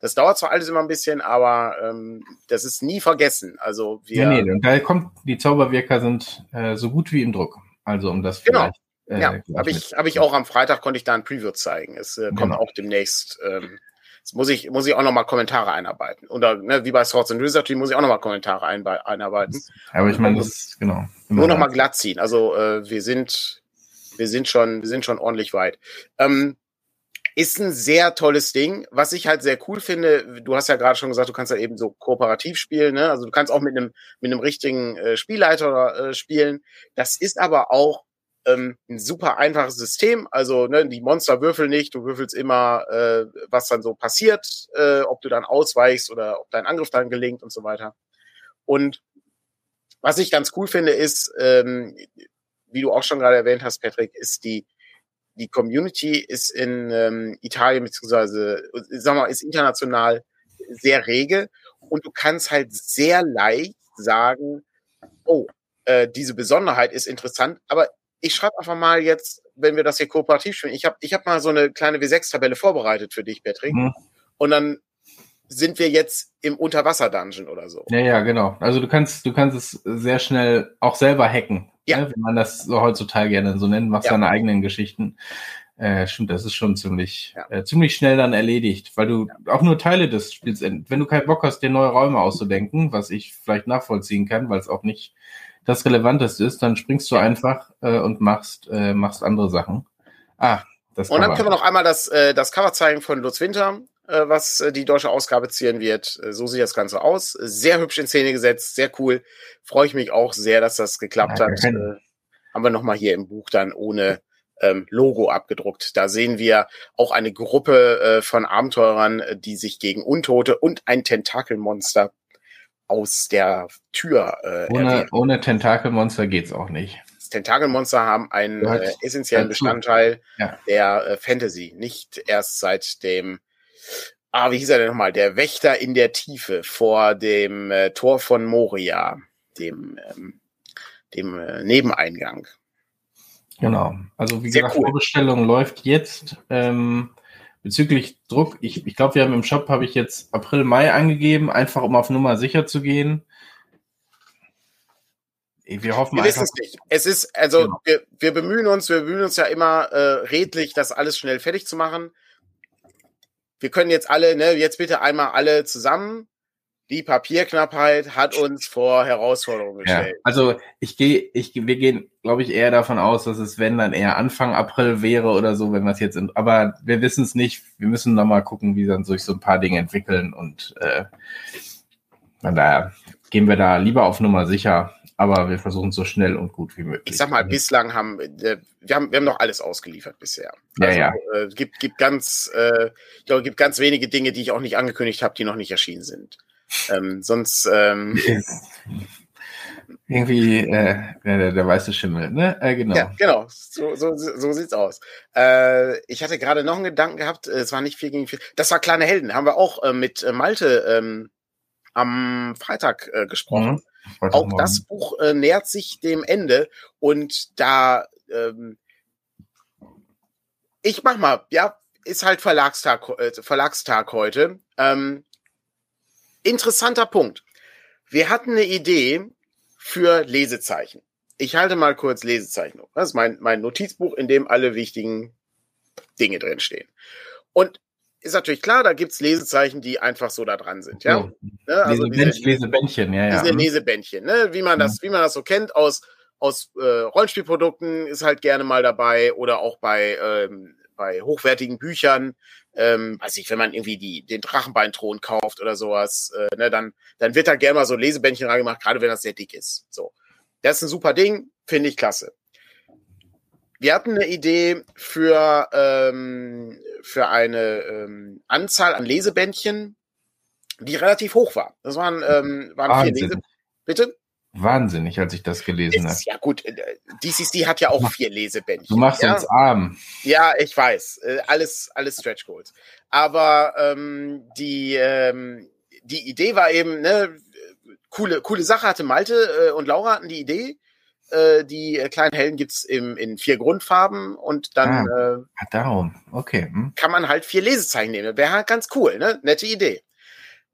[SPEAKER 2] das dauert zwar alles immer ein bisschen, aber ähm, das ist nie vergessen. Also wir,
[SPEAKER 1] Ja, nee, und da kommt, die Zauberwirker sind äh, so gut wie im Druck. Also um das
[SPEAKER 2] Genau.
[SPEAKER 1] vielleicht. äh,
[SPEAKER 2] ja, habe ich, hab ich auch am Freitag konnte ich da ein Preview zeigen. Es äh, kommt
[SPEAKER 1] Genau.
[SPEAKER 2] auch demnächst. Ähm, jetzt muss ich, muss ich auch nochmal Kommentare einarbeiten. Oder ne, wie bei Swords and Wizardry muss ich auch nochmal Kommentare einbe- einarbeiten.
[SPEAKER 1] Aber ich meine, das ist genau.
[SPEAKER 2] Nur noch mal glatt ziehen. Also äh, wir sind, wir sind schon, wir sind schon ordentlich weit. Ähm, ist ein sehr tolles Ding. Was ich halt sehr cool finde, du hast ja gerade schon gesagt, du kannst ja eben so kooperativ spielen, ne? Also du kannst auch mit einem mit einem richtigen äh, Spielleiter äh, spielen. Das ist aber auch ähm, ein super einfaches System. Also ne, die Monster würfeln nicht, du würfelst immer, äh, was dann so passiert, äh, ob du dann ausweichst oder ob dein Angriff dann gelingt und so weiter. Und was ich ganz cool finde, ist, ähm, wie du auch schon gerade erwähnt hast, Patrick, ist die die Community ist in ähm, Italien beziehungsweise sag mal ist international sehr rege und du kannst halt sehr leicht sagen, oh, äh, diese Besonderheit ist interessant, aber ich schreibe einfach mal jetzt, wenn wir das hier kooperativ spielen, ich habe ich hab mal so eine kleine W6-Tabelle vorbereitet für dich, Patrick,
[SPEAKER 1] Mhm.
[SPEAKER 2] und dann sind wir jetzt im Unterwasser-Dungeon oder so.
[SPEAKER 1] Ja, ja, genau. Also du kannst, du kannst es sehr schnell auch selber hacken.
[SPEAKER 2] Ja.
[SPEAKER 1] Ne? Wenn man das so heutzutage gerne so nennt, machst
[SPEAKER 2] Ja.
[SPEAKER 1] deine eigenen Geschichten. Äh, stimmt, das ist schon ziemlich,
[SPEAKER 2] Ja.
[SPEAKER 1] äh, ziemlich schnell dann erledigt, weil du auch nur Teile des Spiels, wenn du keinen Bock hast, dir neue Räume auszudenken, was ich vielleicht nachvollziehen kann, weil es auch nicht das Relevanteste ist, dann springst du einfach äh, und machst, äh, machst andere Sachen. Ah, das
[SPEAKER 2] Und dann können wir noch einmal das, äh, das Cover zeigen von Lutz Winter, was äh, die deutsche Ausgabe zieren wird. Äh, so sieht das Ganze aus. Sehr hübsch in Szene gesetzt, sehr cool. Freue ich mich auch sehr, dass das geklappt
[SPEAKER 1] Ja,
[SPEAKER 2] hat. Äh, haben wir nochmal hier im Buch dann ohne ähm, Logo abgedruckt. Da sehen wir auch eine Gruppe äh, von Abenteurern, äh, die sich gegen Untote und ein Tentakelmonster aus der Tür äh,
[SPEAKER 1] ohne,
[SPEAKER 2] erwehren.
[SPEAKER 1] ohne Tentakelmonster geht's auch nicht.
[SPEAKER 2] Tentakelmonster haben einen äh, essentiellen. Bestandteil
[SPEAKER 1] Ja.
[SPEAKER 2] der äh, Fantasy. Nicht erst seit dem, ah, wie hieß er denn nochmal? Der Wächter in der Tiefe vor dem äh, Tor von Moria, dem, ähm, dem äh, Nebeneingang.
[SPEAKER 1] Genau. Also wie
[SPEAKER 2] Sehr
[SPEAKER 1] gesagt,
[SPEAKER 2] cool.
[SPEAKER 1] Vorbestellung läuft jetzt. Ähm, bezüglich Druck, ich, ich glaube, wir haben im Shop, habe ich jetzt April, Mai angegeben, einfach um auf Nummer sicher zu gehen. Wir hoffen
[SPEAKER 2] Wir wissen es nicht. Es ist, also
[SPEAKER 1] Genau.
[SPEAKER 2] wir, wir bemühen uns, wir bemühen uns ja immer äh, redlich, das alles schnell fertig zu machen. Wir können jetzt alle, ne, jetzt bitte einmal alle zusammen. Die Papierknappheit hat uns vor Herausforderungen
[SPEAKER 1] Ja,
[SPEAKER 2] gestellt.
[SPEAKER 1] also ich gehe, ich, wir gehen, glaube ich, eher davon aus, dass es, wenn dann eher Anfang April wäre oder so, wenn wir es jetzt, in, aber wir wissen es nicht. Wir müssen noch mal gucken, wie dann sich so ein paar Dinge entwickeln und äh, von daher gehen wir da lieber auf Nummer sicher, aber wir versuchen es so schnell und gut wie möglich.
[SPEAKER 2] ich sag mal, bislang haben äh, wir haben wir haben noch alles ausgeliefert bisher.
[SPEAKER 1] Ja,
[SPEAKER 2] also,
[SPEAKER 1] ja.
[SPEAKER 2] Äh, gibt gibt ganz äh, ich glaube, gibt ganz wenige Dinge, die ich auch nicht angekündigt habe, die noch nicht erschienen sind. Ähm, sonst ähm, (laughs)
[SPEAKER 1] Irgendwie äh, der, der weiße Schimmel, ne? Äh, genau. Ja,
[SPEAKER 2] genau. So, so, so sieht's aus. Äh, ich hatte gerade noch einen Gedanken gehabt, es war nicht viel gegen viel. Das war Kleine Helden, haben wir auch äh, mit äh, Malte ähm, am Freitag äh, gesprochen. Mhm, auch das Buch äh, nähert sich dem Ende und da ähm, ich mach mal, ja, ist halt Verlagstag, äh, Verlagstag heute. Ähm, interessanter Punkt. Wir hatten eine Idee für Lesezeichen. Ich halte mal kurz Lesezeichen. Das ist mein, mein Notizbuch, in dem alle wichtigen Dinge drinstehen. Und ist natürlich klar, da gibt's Lesezeichen, die einfach so da dran sind. Ja?
[SPEAKER 1] Oh. Ne? Also Lesebändchen, diese, Lesebändchen, ja, ja.
[SPEAKER 2] Diese Lesebändchen, ne? wie man das, mhm. wie man das so kennt aus aus äh, Rollenspielprodukten ist halt gerne mal dabei oder auch bei ähm, bei hochwertigen Büchern, ähm, weiß ich, wenn man irgendwie die, den Drachenbeinthron kauft oder sowas, äh, ne, dann, dann wird da gerne mal so Lesebändchen reingemacht, gerade wenn das sehr dick ist. So. Das ist ein super Ding, finde ich klasse. Wir hatten eine Idee für, ähm, für eine ähm, Anzahl an Lesebändchen, die relativ hoch war. Das waren, ähm, waren vier Lese. Bitte?
[SPEAKER 1] wahnsinnig, als ich das gelesen habe.
[SPEAKER 2] Ja gut, äh, DCC hat ja auch vier Lesebändchen.
[SPEAKER 1] Du machst
[SPEAKER 2] ja?
[SPEAKER 1] uns arm.
[SPEAKER 2] Ja, ich weiß. Äh, alles, alles Stretch Goals. Aber ähm, die, ähm, die Idee war eben, ne, coole, coole Sache hatte Malte äh, und Laura hatten die Idee. Äh, die äh, kleinen Helden gibt's im, in vier Grundfarben und dann
[SPEAKER 1] ah, äh, darum. Okay. Hm.
[SPEAKER 2] kann man halt vier Lesezeichen nehmen. Wäre halt ganz cool, ne? Nette Idee.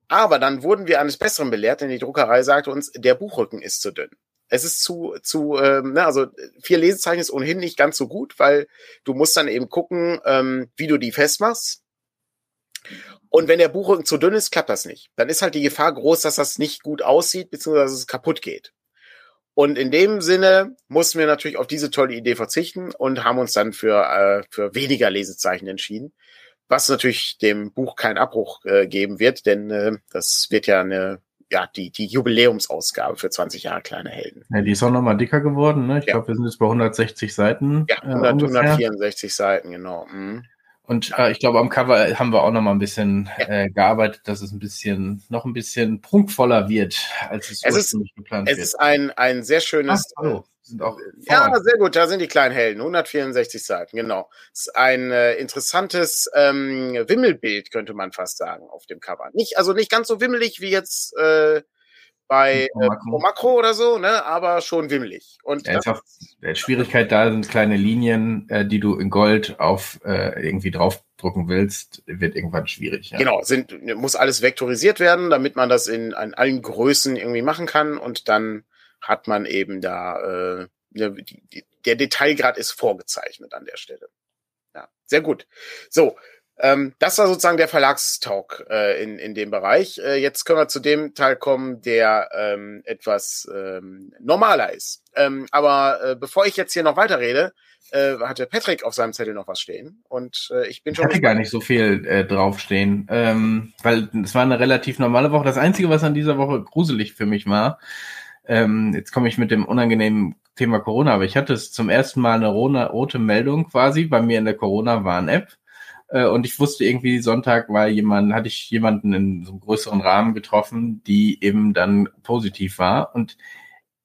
[SPEAKER 2] Aber dann wurden wir eines Besseren belehrt, denn die Druckerei sagte uns, der Buchrücken ist zu dünn. Es ist zu, zu, ähm, ne, also vier Lesezeichen ist ohnehin nicht ganz so gut, weil du musst dann eben gucken, ähm, wie du die festmachst. Und wenn der Buchrücken zu dünn ist, klappt das nicht. Dann ist halt die Gefahr groß, dass das nicht gut aussieht, beziehungsweise dass es kaputt geht. Und in dem Sinne mussten wir natürlich auf diese tolle Idee verzichten und haben uns dann für, äh, für weniger Lesezeichen entschieden was natürlich dem Buch keinen Abbruch äh, geben wird, denn äh, das wird ja eine ja, die, die Jubiläumsausgabe für 20 Jahre kleine Helden.
[SPEAKER 1] Ja, die ist auch nochmal dicker geworden, ne? Ich ja. glaube, wir sind jetzt bei 160 Seiten.
[SPEAKER 2] Ja, 100, äh, 164 Seiten, genau. Mhm.
[SPEAKER 1] Und äh, ich glaube, am Cover haben wir auch nochmal ein bisschen äh, gearbeitet, dass es ein bisschen, noch ein bisschen prunkvoller wird, als es,
[SPEAKER 2] es ursprünglich ist, geplant es wird. Es ist ein, ein sehr schönes, Ach, hallo
[SPEAKER 1] sind auch.
[SPEAKER 2] Ja, sehr gut. Da sind die kleinen Helden. 164 Seiten, genau. Das ist ein äh, interessantes ähm, Wimmelbild, könnte man fast sagen, auf dem Cover. Nicht, also nicht ganz so wimmelig wie jetzt äh, bei äh, Makro oder so, ne, aber schon wimmelig. Und
[SPEAKER 1] ja, einfach, der Schwierigkeit da sind kleine Linien, äh, die du in Gold auf äh, irgendwie draufdrucken willst, wird irgendwann schwierig.
[SPEAKER 2] Ja. Genau, sind, muss alles vektorisiert werden, damit man das in, in allen Größen irgendwie machen kann und dann hat man eben da, äh, ne, die, die, der Detailgrad ist vorgezeichnet an der Stelle. Ja, sehr gut. So, ähm, das war sozusagen der Verlagstalk äh, in, in dem Bereich. Äh, jetzt können wir zu dem Teil kommen, der ähm, etwas ähm, normaler ist. Ähm, aber äh, bevor ich jetzt hier noch weiterrede, äh, hatte Patrick auf seinem Zettel noch was stehen. Und äh, ich bin schon.
[SPEAKER 1] Ich hatte gar nicht so viel äh, draufstehen, ähm, weil es war eine relativ normale Woche. Das Einzige, was an dieser Woche gruselig für mich war, ähm, jetzt komme ich mit dem unangenehmen Thema Corona, aber ich hatte es zum ersten Mal eine rote Meldung quasi bei mir in der Corona-Warn-App. Äh, und ich wusste irgendwie, Sonntag war jemand, hatte ich jemanden in so einem größeren Rahmen getroffen, die eben dann positiv war. Und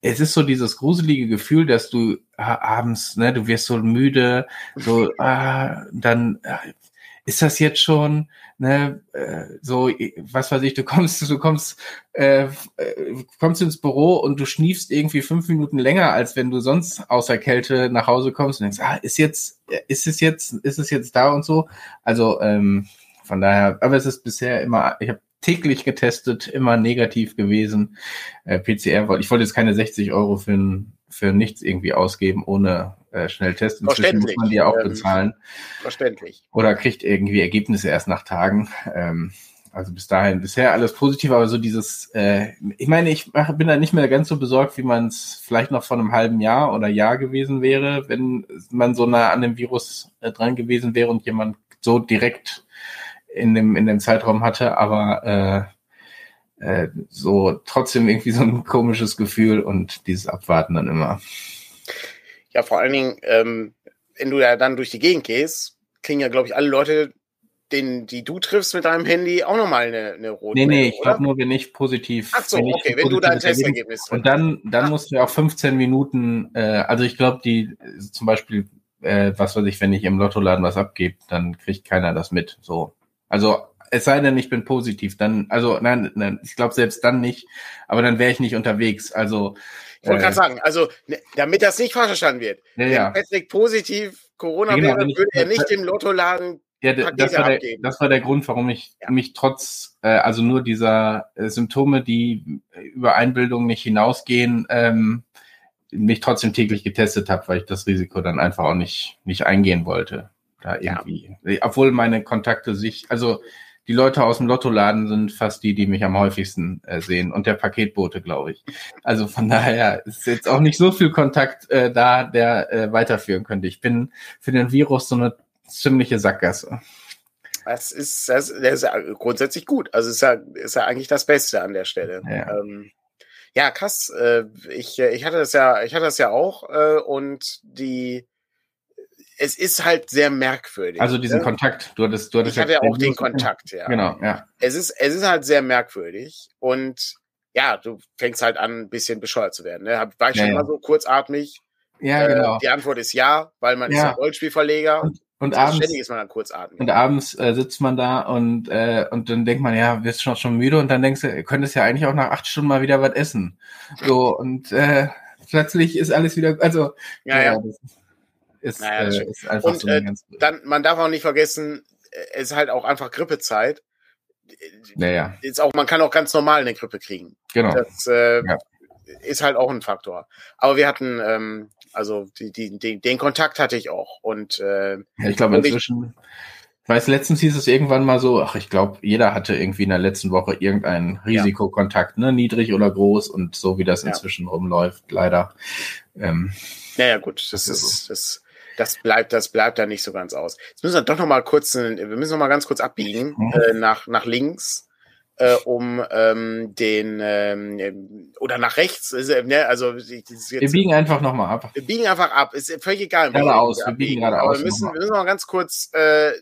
[SPEAKER 1] es ist so dieses gruselige Gefühl, dass du abends, ne, du wirst so müde, so, ah, dann äh, ist das jetzt schon, ne, äh, so, was weiß ich, du kommst, du kommst, äh, äh, kommst ins Büro und du schniefst irgendwie fünf Minuten länger, als wenn du sonst außer Kälte nach Hause kommst und denkst, ah, ist jetzt, ist es jetzt, ist es jetzt da und so. Also ähm, von daher, aber es ist bisher immer, ich habe täglich getestet, immer negativ gewesen. Äh, PCR, ich wollte jetzt keine 60 Euro für, ein, für nichts irgendwie ausgeben, ohne äh, Schnelltest.
[SPEAKER 2] Inzwischen muss
[SPEAKER 1] man die auch ähm, bezahlen.
[SPEAKER 2] Verständlich.
[SPEAKER 1] Oder kriegt irgendwie Ergebnisse erst nach Tagen. Ähm, also bis dahin bisher alles positiv, aber so dieses, äh, ich meine, ich mach, bin da nicht mehr ganz so besorgt, wie man es vielleicht noch vor einem halben Jahr oder Jahr gewesen wäre, wenn man so nah an dem Virus äh, dran gewesen wäre und jemand so direkt in dem, in dem Zeitraum hatte, aber äh, äh, so trotzdem irgendwie so ein komisches Gefühl und dieses Abwarten dann immer.
[SPEAKER 2] Ja, vor allen Dingen, ähm, wenn du ja dann durch die Gegend gehst, kriegen ja, glaube ich, alle Leute den, die du triffst mit deinem Handy, auch nochmal eine, eine rote
[SPEAKER 1] Nee, nee, ich glaube nur, wenn ich positiv.
[SPEAKER 2] Ach so,
[SPEAKER 1] wenn
[SPEAKER 2] okay, wenn du dein Testergebnis
[SPEAKER 1] Und dann, dann musst du ja auch 15 Minuten, äh, also ich glaube, die zum Beispiel, äh, was weiß ich, wenn ich im Lottoladen was abgebe, dann kriegt keiner das mit. So. Also es sei denn, ich bin positiv, dann, also nein, nein ich glaube selbst dann nicht, aber dann wäre ich nicht unterwegs. Also
[SPEAKER 2] Ich wollte
[SPEAKER 1] äh,
[SPEAKER 2] gerade sagen, also ne, damit das nicht falsch verstanden wird,
[SPEAKER 1] ja,
[SPEAKER 2] wenn
[SPEAKER 1] ja.
[SPEAKER 2] Patrick positiv Corona
[SPEAKER 1] Genau,
[SPEAKER 2] wäre, würde er nicht im Lottoladen.
[SPEAKER 1] Ja,
[SPEAKER 2] Pakete
[SPEAKER 1] das war, der,
[SPEAKER 2] abgeben.
[SPEAKER 1] das war der Grund, warum ich
[SPEAKER 2] Ja.
[SPEAKER 1] mich trotz, äh, also nur dieser äh, Symptome, die über Einbildung nicht hinausgehen, ähm, mich trotzdem täglich getestet habe, weil ich das Risiko dann einfach auch nicht, nicht eingehen wollte. Da
[SPEAKER 2] Ja.
[SPEAKER 1] irgendwie. Obwohl meine Kontakte sich, also die Leute aus dem Lottoladen sind fast die, die mich am häufigsten äh, sehen und der Paketbote, glaube ich. Also von daher ist jetzt auch nicht so viel Kontakt äh, da, der äh, weiterführen könnte. Ich bin für den Virus so eine ziemliche Sackgasse.
[SPEAKER 2] Das ist, das, ist ja grundsätzlich gut. Also ist ja, ist ja eigentlich das Beste an der Stelle.
[SPEAKER 1] Ja.
[SPEAKER 2] Ähm, ja, krass. Äh, ich, äh, ich hatte das ja, ich hatte das ja auch äh, und die, es ist halt sehr merkwürdig.
[SPEAKER 1] Also diesen
[SPEAKER 2] ne?
[SPEAKER 1] Kontakt, du hattest, du hattest
[SPEAKER 2] Ich hatte ja auch den Kontakt, ja.
[SPEAKER 1] Genau, ja.
[SPEAKER 2] Es ist, es ist halt sehr merkwürdig und ja, du fängst halt an, ein bisschen bescheuert zu werden. Ne? War ich
[SPEAKER 1] Ja,
[SPEAKER 2] schon
[SPEAKER 1] ja.
[SPEAKER 2] mal so kurzatmig?
[SPEAKER 1] Ja,
[SPEAKER 2] Äh,
[SPEAKER 1] genau.
[SPEAKER 2] Die Antwort ist ja, weil man ist
[SPEAKER 1] Ja.
[SPEAKER 2] ja Rollspielverleger.
[SPEAKER 1] Und
[SPEAKER 2] Also
[SPEAKER 1] abends,
[SPEAKER 2] ständig ist man dann kurzatmig.
[SPEAKER 1] und abends äh, sitzt man da und, äh, und dann denkt man, ja, wirst schon schon müde und dann denkst du, könntest ja eigentlich auch nach acht Stunden mal wieder was essen. So, und äh, plötzlich ist alles wieder, also
[SPEAKER 2] ja, ja.
[SPEAKER 1] das ist,
[SPEAKER 2] Ja, ja, das
[SPEAKER 1] äh, ist einfach
[SPEAKER 2] Und,
[SPEAKER 1] so
[SPEAKER 2] äh. Dann, man darf auch nicht vergessen, äh, es ist halt auch einfach Grippezeit.
[SPEAKER 1] Naja,
[SPEAKER 2] Ist auch, man kann auch ganz normal eine Grippe kriegen.
[SPEAKER 1] genau.
[SPEAKER 2] Das äh,
[SPEAKER 1] Ja.
[SPEAKER 2] ist halt auch ein Faktor. Aber wir hatten, ähm, also die, die, die, den Kontakt hatte ich auch. Und äh,
[SPEAKER 1] ich glaube inzwischen, ich weiß, letztens hieß es irgendwann mal so, ach, ich glaube, jeder hatte irgendwie in der letzten Woche irgendeinen Risikokontakt, ne, niedrig oder groß und so wie das
[SPEAKER 2] Ja.
[SPEAKER 1] inzwischen rumläuft, leider. Ähm,
[SPEAKER 2] naja, gut, das
[SPEAKER 1] Das ist
[SPEAKER 2] ist, das, das bleibt, das bleibt da nicht so ganz aus. Jetzt müssen wir doch noch mal kurz, äh, wir müssen noch mal ganz kurz abbiegen
[SPEAKER 1] Mhm.
[SPEAKER 2] äh, nach, nach links. Äh, um ähm, den ähm, oder nach rechts, äh, ne, also ist
[SPEAKER 1] wir
[SPEAKER 2] jetzt,
[SPEAKER 1] biegen einfach nochmal ab.
[SPEAKER 2] Wir biegen einfach ab. Ist völlig egal.
[SPEAKER 1] Geradeaus,
[SPEAKER 2] Richtung
[SPEAKER 1] wir biegen geradeaus
[SPEAKER 2] wir müssen,
[SPEAKER 1] nochmal.
[SPEAKER 2] wir müssen mal ganz kurz äh,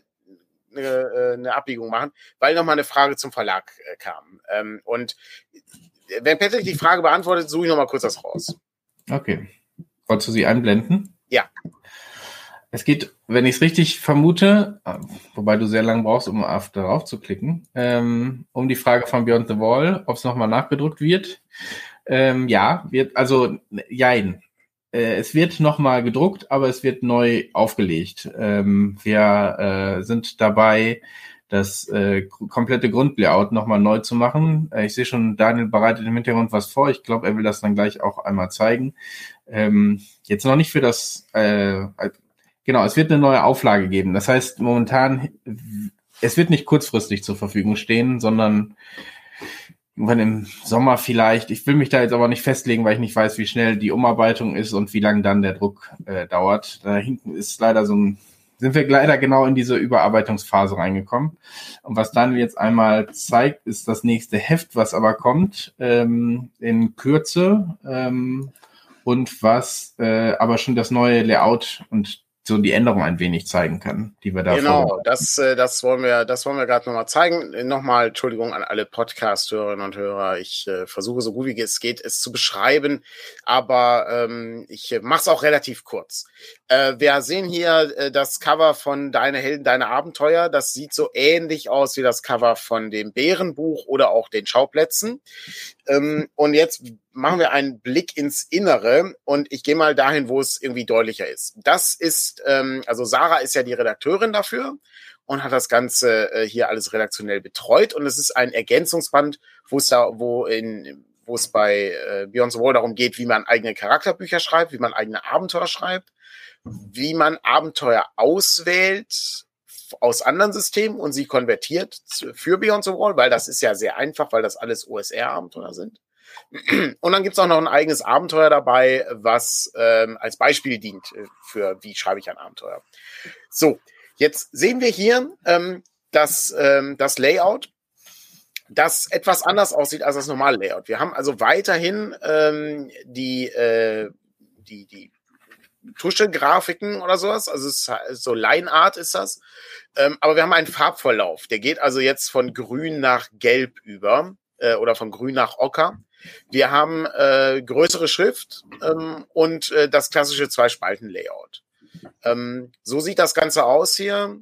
[SPEAKER 2] eine, äh, eine Abbiegung machen, weil noch mal eine Frage zum Verlag äh, kam. Ähm, und wenn Patrick die Frage beantwortet, suche ich noch mal kurz das raus.
[SPEAKER 1] Okay. Wolltest du sie einblenden?
[SPEAKER 2] Ja.
[SPEAKER 1] Es geht, wenn ich es richtig vermute, äh, wobei du sehr lange brauchst, um auf darauf zu klicken, ähm, um die Frage von Beyond the Wall, ob es nochmal nachgedruckt wird. Ähm, ja, wird, also, jein. Äh, es wird nochmal gedruckt, aber es wird neu aufgelegt. Ähm, wir äh, sind dabei, das äh, komplette Grundlayout nochmal neu zu machen. Äh, ich sehe schon, Daniel bereitet im Hintergrund was vor. Ich glaube, er will das dann gleich auch einmal zeigen. Ähm, jetzt noch nicht für das, äh, genau, es wird eine neue Auflage geben. Das heißt, momentan, es wird nicht kurzfristig zur Verfügung stehen, sondern irgendwann im Sommer vielleicht. Ich will mich da jetzt aber nicht festlegen, weil ich nicht weiß, wie schnell die Umarbeitung ist und wie lange dann der Druck äh, dauert. Da hinten ist leider so ein, sind wir leider genau in diese Überarbeitungsphase reingekommen. Und was Daniel jetzt einmal zeigt, ist das nächste Heft, was aber kommt ähm, in Kürze ähm, und was äh, aber schon das neue Layout und so die Änderung ein wenig zeigen kann, die wir da
[SPEAKER 2] Genau, das, äh, das wollen wir, das wollen wir gerade nochmal zeigen. Nochmal Entschuldigung an alle Podcast-Hörerinnen und Hörer. Ich äh, versuche so gut wie es geht, es zu beschreiben, aber ähm, ich äh, mache es auch relativ kurz. Äh, wir sehen hier äh, das Cover von Deine Helden, Deine Abenteuer. Das sieht so ähnlich aus wie das Cover von dem Bärenbuch oder auch den Schauplätzen. Ähm, und jetzt machen wir einen Blick ins Innere und ich gehe mal dahin, wo es irgendwie deutlicher ist. Das ist, ähm, also Sarah ist ja die Redakteurin dafür und hat das Ganze äh, hier alles redaktionell betreut und es ist ein Ergänzungsband, wo es da, wo in wo es bei äh, Beyond the Wall darum geht, wie man eigene Charakterbücher schreibt, wie man eigene Abenteuer schreibt, wie man Abenteuer auswählt aus anderen Systemen und sie konvertiert für Beyond the Wall, weil das ist ja sehr einfach, weil das alles OSR-Abenteuer sind. Und dann gibt's auch noch ein eigenes Abenteuer dabei, was ähm, als Beispiel dient äh, für wie schreibe ich ein Abenteuer. So, jetzt sehen wir hier ähm, das, ähm, das Layout, das etwas anders aussieht als das normale Layout. Wir haben also weiterhin ähm, die, äh, die, die Tusche-Grafiken oder sowas. Also ist so Line-Art ist das. Ähm, aber wir haben einen Farbverlauf. Der geht also jetzt von grün nach gelb über äh, oder von grün nach ocker. Wir haben äh, größere Schrift ähm, und äh, das klassische Zwei-Spalten-Layout. Ähm, so sieht das Ganze aus hier.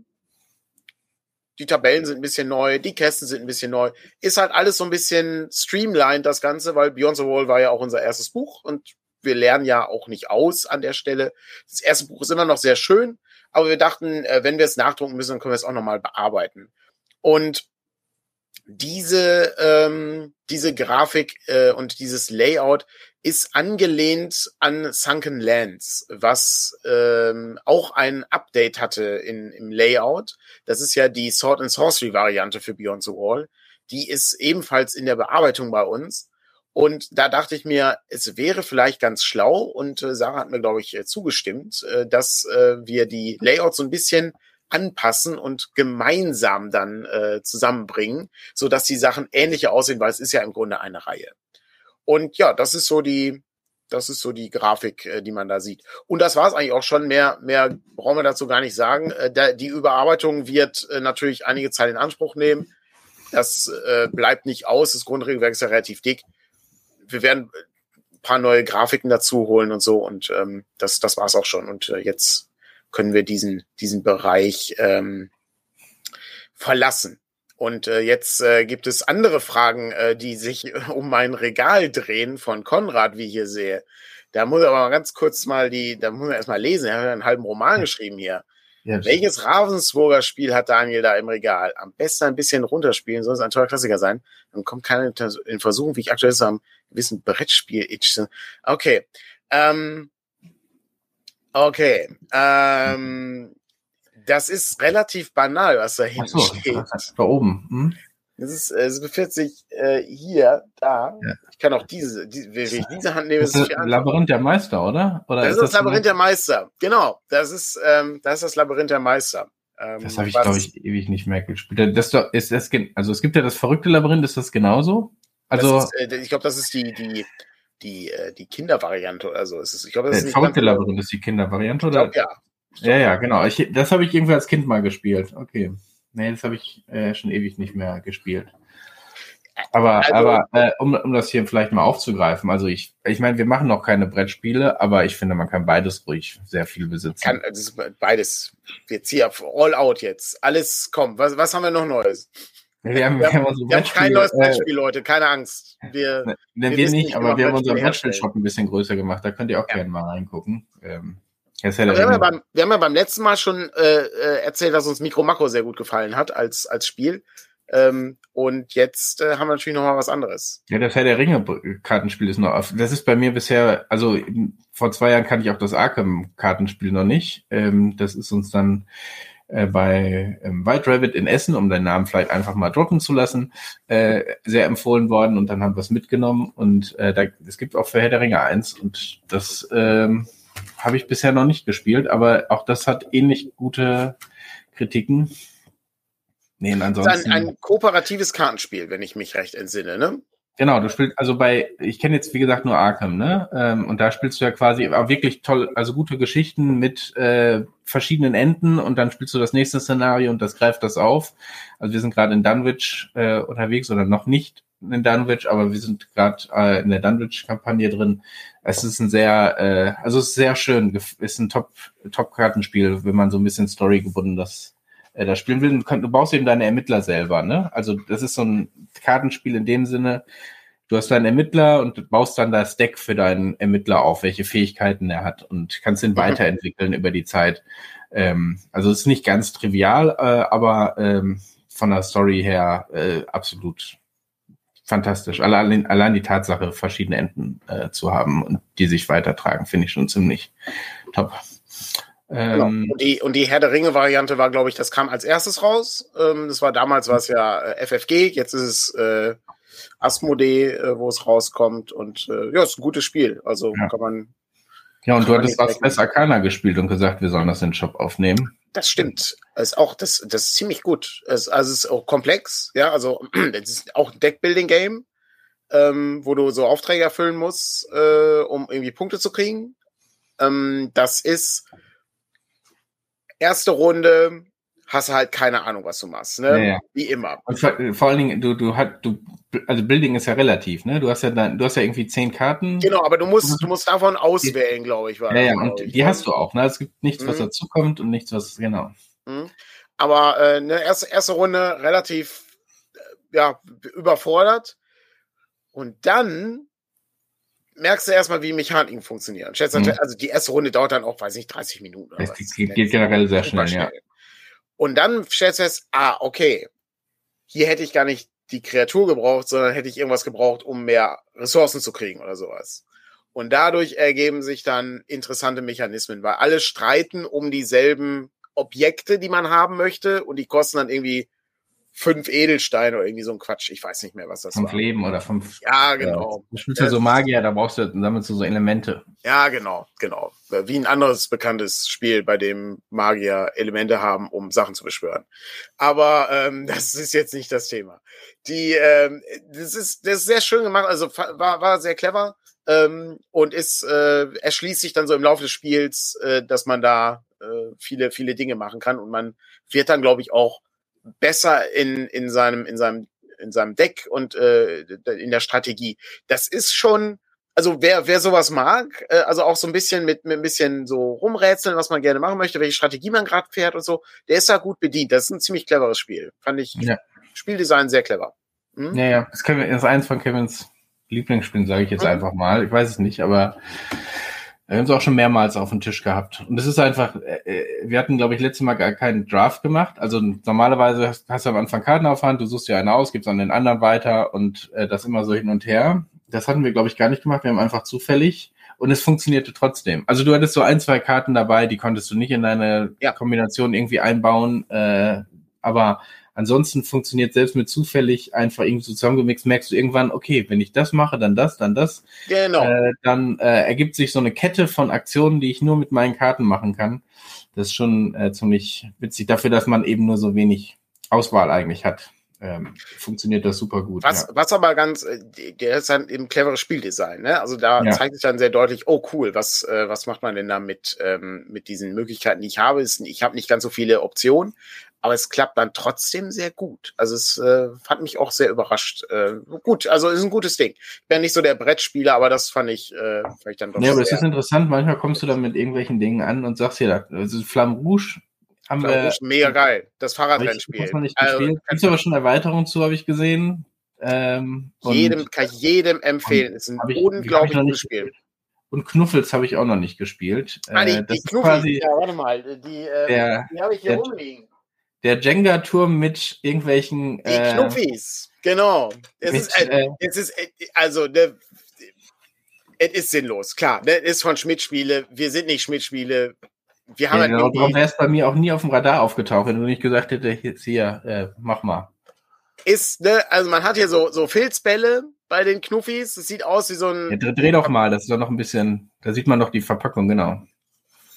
[SPEAKER 2] Die Tabellen sind ein bisschen neu, die Kästen sind ein bisschen neu. Ist halt alles so ein bisschen streamlined, das Ganze, weil Beyond the Wall war ja auch unser erstes Buch und wir lernen ja auch nicht aus an der Stelle. Das erste Buch ist immer noch sehr schön, aber wir dachten, äh, wenn wir es nachdrucken müssen, dann können wir es auch nochmal bearbeiten. Und diese, ähm, diese Grafik äh, und dieses Layout ist angelehnt an Sunken Lands, was ähm, auch ein Update hatte in, im Layout. Das ist ja die Sword and Sorcery Variante für Beyond the Wall. Die ist ebenfalls in der Bearbeitung bei uns. Und da dachte ich mir, es wäre vielleicht ganz schlau, und äh, Sarah hat mir, glaube ich, äh, zugestimmt, äh, dass äh, wir die Layouts so ein bisschen anpassen und gemeinsam dann äh, zusammenbringen, so dass die Sachen ähnlicher aussehen, weil es ist ja im Grunde eine Reihe. Und ja, das ist so die, das ist so die Grafik, äh, die man da sieht. Und das war es eigentlich auch schon. Mehr, mehr brauchen wir dazu gar nicht sagen. Äh, die Überarbeitung wird äh, natürlich einige Zeit in Anspruch nehmen. Das äh, bleibt nicht aus. Das Grundregelwerk ist ja relativ dick. Wir werden ein paar neue Grafiken dazu holen und so. Und ähm, das, das war es auch schon. Und äh, jetzt können wir diesen, diesen Bereich ähm, verlassen. Und äh, jetzt äh, gibt es andere Fragen, äh, die sich (laughs) um mein Regal drehen von Konrad, wie ich hier sehe. Da muss er aber mal ganz kurz mal die, da muss er erstmal lesen. Er hat einen halben Roman geschrieben hier. Ja, Welches Ravensburger Spiel hat Daniel da im Regal? Am besten ein bisschen runterspielen, soll es ein toller Klassiker sein. Dann kommt keiner in Versuchung, wie ich aktuell so am gewissen Brettspiel itch. Okay. Ähm, Okay. Ähm, das ist relativ banal, was da hinten so, steht.
[SPEAKER 1] Da oben. Hm?
[SPEAKER 2] Das ist, es befindet sich äh, hier, da. Ja. Ich kann auch diese, die, wenn ich diese Hand nehme,
[SPEAKER 1] das ist das Labyrinth der Meister, oder? oder
[SPEAKER 2] das ist das, das Labyrinth der Meister. Genau. Das ist, ähm, das ist das Labyrinth der Meister.
[SPEAKER 1] Ähm, das habe ich, glaube ich, ewig nicht mehr gespielt. Das ist das, also es gibt ja das verrückte Labyrinth, ist das genauso? Also,
[SPEAKER 2] ist, äh, ich glaube, das ist die, die, die, äh, die Kindervariante oder so. Es ist,
[SPEAKER 1] ich glaube, das ist Verrückte Labyrinth ist die Kindervariante, oder? Glaub, ja. Glaub, ja, ja, genau. Ich, das habe ich irgendwie als Kind mal gespielt. Okay. Nee, das habe ich äh, schon ewig nicht mehr gespielt. Aber, also, aber äh, um, um das hier vielleicht mal aufzugreifen, also ich, ich meine, wir machen noch keine Brettspiele, aber ich finde, man kann beides ruhig sehr viel besitzen. Kann,
[SPEAKER 2] also beides. Wir ziehen auf All Out jetzt. Alles kommt. Was, was haben wir noch Neues? Wir haben, wir haben, wir haben kein neues äh, Brettspiel, Leute, keine Angst.
[SPEAKER 1] Wir, ne, wir, wir nicht, aber wir haben unseren Brettspiel-Shop ein bisschen größer gemacht. Da könnt ihr auch ja. gerne mal reingucken. Ähm,
[SPEAKER 2] ja wir, haben ja beim, wir haben ja beim letzten Mal schon äh, äh erzählt, dass uns Mikro Makro sehr gut gefallen hat als, als Spiel. Ähm, und jetzt äh, haben wir natürlich noch mal was anderes.
[SPEAKER 1] Ja, das Herr der Ringe-Kartenspiel ist noch auf. Das ist bei mir bisher, also vor zwei Jahren kannte ich auch das Arkham-Kartenspiel noch nicht. Ähm, das ist uns dann äh, bei ähm, White Rabbit in Essen, um deinen Namen vielleicht einfach mal droppen zu lassen, äh, sehr empfohlen worden und dann haben wir es mitgenommen und äh, da, es gibt auch für Herr der Ringe eins und das ähm, habe ich bisher noch nicht gespielt, aber auch das hat ähnlich gute Kritiken.
[SPEAKER 2] Nee, ansonsten. Das ist ein, ein kooperatives Kartenspiel, wenn ich mich recht entsinne, ne?
[SPEAKER 1] Genau, du spielst also bei, ich kenne jetzt wie gesagt nur Arkham, ne? Ähm, und da spielst du ja quasi auch wirklich toll, also gute Geschichten mit äh, verschiedenen Enden und dann spielst du das nächste Szenario und das greift das auf. Also wir sind gerade in Dunwich äh, unterwegs oder noch nicht in Dunwich, aber wir sind gerade äh, in der Dunwich-Kampagne drin. Es ist ein sehr, äh, also es ist sehr schön, ist ein Top, Top-Kartenspiel, wenn man so ein bisschen Story gebunden das äh, da spielen will. Du, du baust eben deine Ermittler selber, ne? Also das ist so ein Kartenspiel in dem Sinne, du hast deinen Ermittler und baust dann das Deck für deinen Ermittler auf, welche Fähigkeiten er hat und kannst ihn mhm. weiterentwickeln über die Zeit. Ähm, also es ist nicht ganz trivial, äh, aber ähm, von der Story her äh, absolut fantastisch. Allein, allein die Tatsache, verschiedene Enden äh, zu haben und die sich weitertragen, finde ich schon ziemlich top.
[SPEAKER 2] Genau. Ähm, und, die, und die Herr der Ringe-Variante war, glaube ich, das kam als erstes raus. Ähm, das war damals war es ja äh, FFG, jetzt ist es äh, Asmodee, äh, wo es rauskommt. Und äh, ja, ist ein gutes Spiel. Also ja. kann man.
[SPEAKER 1] Ja, und du hattest was Best Arcana gespielt und gesagt, wir sollen das in den Shop aufnehmen.
[SPEAKER 2] Das stimmt. Das ist auch, das, das ist ziemlich gut. Es, also es ist auch komplex, ja, also (clears throat) es ist auch ein Deckbuilding-Game, ähm, wo du so Aufträge erfüllen musst, äh, um irgendwie Punkte zu kriegen Ähm, das ist erste Runde, hast du halt keine Ahnung, was du machst, ne?
[SPEAKER 1] Ja, ja.
[SPEAKER 2] Wie immer.
[SPEAKER 1] Und vor, vor allen Dingen, du, du hast, du, also Building ist ja relativ, ne? Du hast ja dann, du hast ja irgendwie zehn Karten.
[SPEAKER 2] Genau, aber du musst, du musst davon auswählen, glaube ich. War
[SPEAKER 1] Ja, ja,
[SPEAKER 2] das,
[SPEAKER 1] und die
[SPEAKER 2] ne?
[SPEAKER 1] hast du auch, ne? Es gibt nichts, was
[SPEAKER 2] Mhm.
[SPEAKER 1] dazukommt und nichts, was, genau.
[SPEAKER 2] Mhm. Aber äh, ne, erste, erste Runde relativ äh, ja, überfordert. Und dann merkst du erstmal, wie Mechaniken funktionieren.
[SPEAKER 1] Mhm.
[SPEAKER 2] Also die erste Runde dauert dann auch, weiß nicht, 30 Minuten. Oder was.
[SPEAKER 1] geht, geht generell sehr
[SPEAKER 2] Super
[SPEAKER 1] schnell, ja.
[SPEAKER 2] Und dann stellst du fest, ah, okay, hier hätte ich gar nicht die Kreatur gebraucht, sondern hätte ich irgendwas gebraucht, um mehr Ressourcen zu kriegen oder sowas. Und dadurch ergeben sich dann interessante Mechanismen, weil alle streiten um dieselben Objekte, die man haben möchte, und die kosten dann irgendwie fünf Edelsteine oder irgendwie so ein Quatsch. Ich weiß nicht mehr, was das
[SPEAKER 1] Fünf
[SPEAKER 2] war.
[SPEAKER 1] Leben oder fünf.
[SPEAKER 2] Ja, genau.
[SPEAKER 1] Du spielst ja so Magier, da brauchst du, sammelst du so Elemente.
[SPEAKER 2] Ja, genau, genau. Wie ein anderes bekanntes Spiel, bei dem Magier Elemente haben, um Sachen zu beschwören. Aber ähm, (laughs) das ist jetzt nicht das Thema. Die, ähm, das ist, das ist sehr schön gemacht, also war, war sehr clever ähm, und ist äh, erschließt sich dann so im Laufe des Spiels, äh, dass man da äh, viele, viele Dinge machen kann und man wird dann, glaube ich, auch besser in, in seinem, in seinem, in seinem Deck und äh, in der Strategie. Das ist schon, also wer, wer sowas mag, äh, also auch so ein bisschen mit, mit ein bisschen so rumrätseln, was man gerne machen möchte, welche Strategie man gerade fährt und so, der ist da gut bedient. Das ist ein ziemlich cleveres Spiel. Fand ich
[SPEAKER 1] Ja.
[SPEAKER 2] Spieldesign sehr clever. Hm?
[SPEAKER 1] Ja, ja. Das, Kevin, das ist eins von Kevins Lieblingsspielen, sage ich jetzt
[SPEAKER 2] Mhm.
[SPEAKER 1] einfach mal. Ich weiß es nicht, aber wir haben es auch schon mehrmals auf dem Tisch gehabt. Und es ist einfach, äh, wir hatten, glaube ich, letztes Mal gar keinen Draft gemacht. Also normalerweise hast, hast du am Anfang Karten auf Hand, du suchst dir eine aus, gibst an den anderen weiter und äh, das immer so hin und her. Das hatten wir, glaube ich, gar nicht gemacht. Wir haben einfach zufällig und es funktionierte trotzdem. Also du hattest so ein, zwei Karten dabei, die konntest du nicht in deine
[SPEAKER 2] Ja.
[SPEAKER 1] Kombination irgendwie einbauen. Äh, aber ansonsten funktioniert selbst mit zufällig einfach irgendwie so zusammengemixt, merkst du irgendwann, okay, wenn ich das mache, dann das, dann das.
[SPEAKER 2] Genau.
[SPEAKER 1] Äh, dann äh, ergibt sich so eine Kette von Aktionen, die ich nur mit meinen Karten machen kann. Das ist schon äh, ziemlich witzig dafür, dass man eben nur so wenig Auswahl eigentlich hat. Ähm, funktioniert das super gut.
[SPEAKER 2] Was,
[SPEAKER 1] ja.
[SPEAKER 2] was aber ganz, äh, der ist dann eben cleveres Spieldesign, ne? Also da
[SPEAKER 1] Ja.
[SPEAKER 2] zeigt sich dann sehr deutlich, oh cool, was, äh, was macht man denn da mit, ähm, mit diesen Möglichkeiten, die ich habe? Ist, ich habe nicht ganz so viele Optionen, aber es klappt dann trotzdem sehr gut. Also es äh, fand mich auch sehr überrascht. Äh, gut, also ist ein gutes Ding. Ich bin nicht so der Brettspieler, aber das fand ich, äh, fand ich dann doch
[SPEAKER 1] Ja, aber es ist interessant, manchmal kommst du dann mit irgendwelchen Dingen an und sagst hier, also Flamme Rouge haben wir
[SPEAKER 2] Flamme Rouge, mega geil. Das Fahrradrennspiel.
[SPEAKER 1] noch nicht
[SPEAKER 2] Also,
[SPEAKER 1] gespielt. Gibt's aber schon Erweiterungen zu, habe ich gesehen. Ähm,
[SPEAKER 2] jedem, kann ich jedem empfehlen. Ist ein
[SPEAKER 1] ich-
[SPEAKER 2] unglaublich gutes Spiel.
[SPEAKER 1] Und Knuffels habe ich auch noch nicht gespielt.
[SPEAKER 2] Ah, die,
[SPEAKER 1] Äh, das
[SPEAKER 2] die
[SPEAKER 1] quasi
[SPEAKER 2] ja, warte mal, die, äh,
[SPEAKER 1] der,
[SPEAKER 2] die habe ich hier
[SPEAKER 1] der-
[SPEAKER 2] rumliegen.
[SPEAKER 1] Der Jenga-Turm mit irgendwelchen
[SPEAKER 2] Die
[SPEAKER 1] äh,
[SPEAKER 2] Knuffis, genau. Es
[SPEAKER 1] mit,
[SPEAKER 2] ist, äh, es ist, äh, also, ne, es ist sinnlos, klar. Ne, es ist von Schmidt-Spiele. Wir sind nicht Schmidt-Spiele. Wir haben
[SPEAKER 1] ja,
[SPEAKER 2] halt
[SPEAKER 1] genau, darum wäre es bei mir auch nie auf dem Radar aufgetaucht, wenn du nicht gesagt hättest, jetzt hier, äh, mach mal.
[SPEAKER 2] ist, ne, also man hat hier so, so Filzbälle bei den Knuffis. Es sieht aus wie so ein,
[SPEAKER 1] Ja, dreh, dreh doch mal, das ist doch noch ein bisschen, da sieht man doch die Verpackung, genau.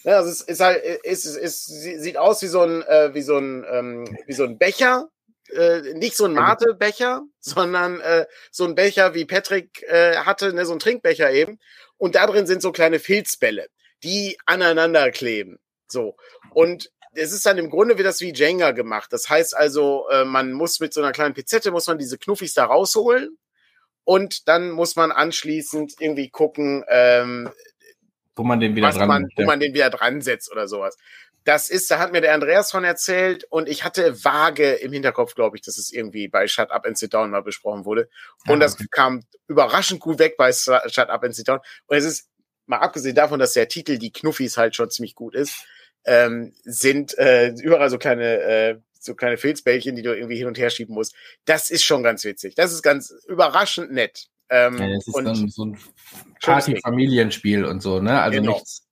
[SPEAKER 2] Ja, also es ist halt, es, es, es sieht aus wie so ein, äh, wie so ein, ähm, wie so ein Becher. Äh, nicht so ein Mate-Becher, sondern äh, so ein Becher, wie Patrick äh, hatte, ne, so ein Trinkbecher eben. Und da drin sind so kleine Filzbälle, die aneinander kleben. So. Und es ist dann im Grunde wie das wie Jenga gemacht. Das heißt also, äh, man muss mit so einer kleinen Pizette, muss man diese Knuffis da rausholen. Und dann muss man anschließend irgendwie gucken, ähm,
[SPEAKER 1] Wo man den wieder
[SPEAKER 2] was
[SPEAKER 1] dran
[SPEAKER 2] man, wo
[SPEAKER 1] ja.
[SPEAKER 2] man den wieder dran setzt oder sowas. Das ist, da hat mir der Andreas von erzählt und ich hatte vage im Hinterkopf, glaube ich, dass es irgendwie bei Shut Up and Sit Down mal besprochen wurde. Und das
[SPEAKER 1] okay.
[SPEAKER 2] kam überraschend gut weg bei Shut Up and Sit Down. Und es ist, mal abgesehen davon, dass der Titel Die Knuffis halt schon ziemlich gut ist, ähm, sind äh, überall so kleine, äh, so kleine Filzbällchen, die du irgendwie hin und her schieben musst. Das ist schon ganz witzig. Das ist ganz überraschend nett. Ähm,
[SPEAKER 1] Ja, das ist
[SPEAKER 2] und
[SPEAKER 1] dann so ein. Party-Familienspiel und so, ne? Also
[SPEAKER 2] Genau.
[SPEAKER 1] nichts.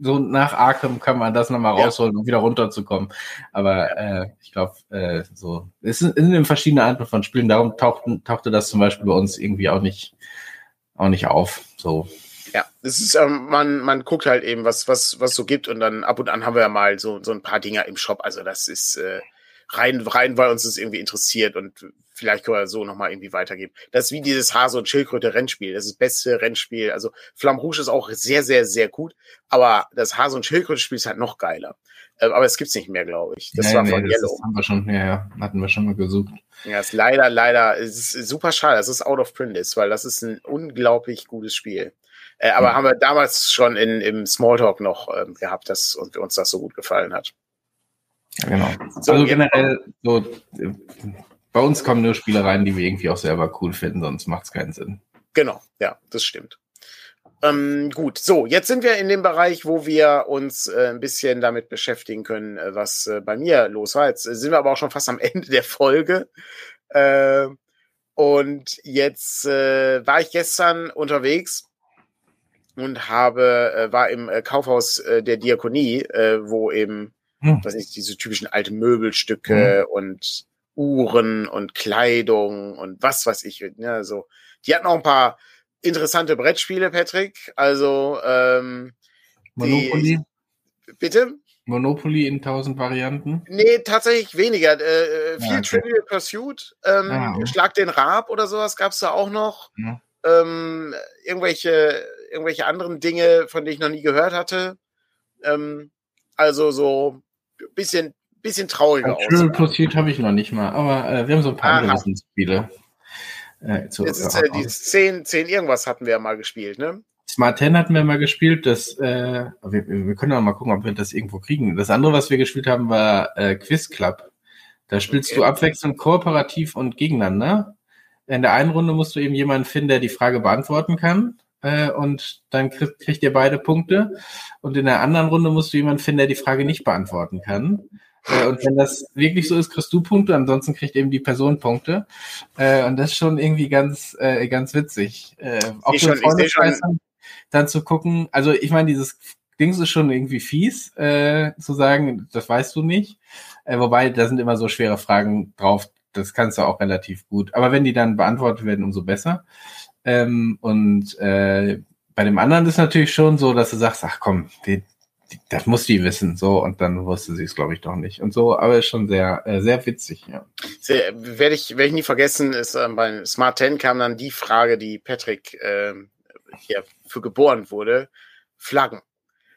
[SPEAKER 1] So nach Arkham kann man das nochmal
[SPEAKER 2] Ja.
[SPEAKER 1] rausholen, um wieder runterzukommen. Aber äh, ich glaube, äh, so. Es sind, es sind verschiedene Arten von Spielen, darum tauchten, tauchte das zum Beispiel bei uns irgendwie auch nicht, auch nicht auf. So.
[SPEAKER 2] Ja, das ist, ähm, man, man guckt halt eben, was, was, was so gibt und dann ab und an haben wir ja mal so, so ein paar Dinger im Shop. Also das ist äh, rein, rein, weil uns das irgendwie interessiert und vielleicht können wir so nochmal irgendwie weitergeben. Das ist wie dieses Hase- und Schildkröte-Rennspiel. Das ist das beste Rennspiel. Also Flamme Rouge ist auch sehr, sehr, sehr gut. Aber das Hase- und Schildkröte-Spiel ist halt noch geiler. Ähm, aber es gibt's nicht mehr, glaube ich.
[SPEAKER 1] Das nee, war nee, von das Yellow. Ist, haben wir schon, ja, ja, hatten wir schon mal gesucht.
[SPEAKER 2] Ja, ist leider, leider, es ist super schade, dass es out of print ist, weil das ist ein unglaublich gutes Spiel. Äh, aber mhm. haben wir damals schon in, im Smalltalk noch ähm, gehabt, dass und uns das so gut gefallen hat.
[SPEAKER 1] Ja, genau. So, also generell, so, äh, bei uns kommen nur Spiele rein, die wir irgendwie auch selber cool finden, sonst macht es keinen Sinn.
[SPEAKER 2] Genau, ja, das stimmt. Ähm, gut, so, jetzt sind wir in dem Bereich, wo wir uns äh, ein bisschen damit beschäftigen können, äh, was äh, bei mir los war. Jetzt sind wir aber auch schon fast am (laughs) Ende der Folge. Äh, und jetzt äh, war ich gestern unterwegs und habe, äh, war im Kaufhaus der Diakonie, wo eben, hm. was ist, diese typischen alten Möbelstücke hm. und Uhren und Kleidung und was weiß ich, ne, so. Die hatten auch ein paar interessante Brettspiele, Patrick. Also ähm,
[SPEAKER 1] Monopoly.
[SPEAKER 2] Die, bitte?
[SPEAKER 1] Monopoly in tausend Varianten?
[SPEAKER 2] Nee, tatsächlich weniger. Äh, äh viel ja, okay. Trivial Pursuit, ähm, ah, okay. Schlag den Rab oder sowas gab es da auch noch. Ja. Ähm, irgendwelche, irgendwelche anderen Dinge, von denen ich noch nie gehört hatte. Ähm, also so ein bisschen, bisschen trauriger
[SPEAKER 1] aus. Trivial Pursuit habe ich noch nicht mal, aber äh, wir haben so ein paar Aha. andere Wissensspiele.
[SPEAKER 2] Äh, zu, Jetzt ist, äh, die 10, 10 irgendwas hatten wir ja mal gespielt, ne?
[SPEAKER 1] Smart 10 hatten wir mal gespielt. Das, äh, wir, wir können auch mal gucken, ob wir das irgendwo kriegen. Das andere, was wir gespielt haben, war äh, Quiz Club. Da spielst okay. du abwechselnd kooperativ und gegeneinander. In der einen Runde musst du eben jemanden finden, der die Frage beantworten kann. Äh, und dann kriegt, kriegt ihr beide Punkte. Und in der anderen Runde musst du jemanden finden, der die Frage nicht beantworten kann. Äh, und wenn das wirklich so ist, kriegst du Punkte, ansonsten kriegt eben die Person Punkte. Äh, und das ist schon irgendwie ganz, äh, ganz witzig. Auch ich schon, ich schon. dann zu gucken, also ich meine, dieses Ding ist schon irgendwie fies, äh, zu sagen, das weißt du nicht. Äh, wobei, da sind immer so schwere Fragen drauf, das kannst du auch relativ gut. Aber wenn die dann beantwortet werden, umso besser. Ähm, und äh, bei dem anderen ist natürlich schon so, dass du sagst, ach komm, die, das muss die wissen, so, und dann wusste sie es, glaube ich, doch nicht. Und so, aber ist schon sehr, äh, sehr witzig, ja.
[SPEAKER 2] Sehr, werde ich, werde ich nie vergessen, ist äh, bei Smart 10 kam dann die Frage, die Patrick äh, hier für geboren wurde. Flaggen.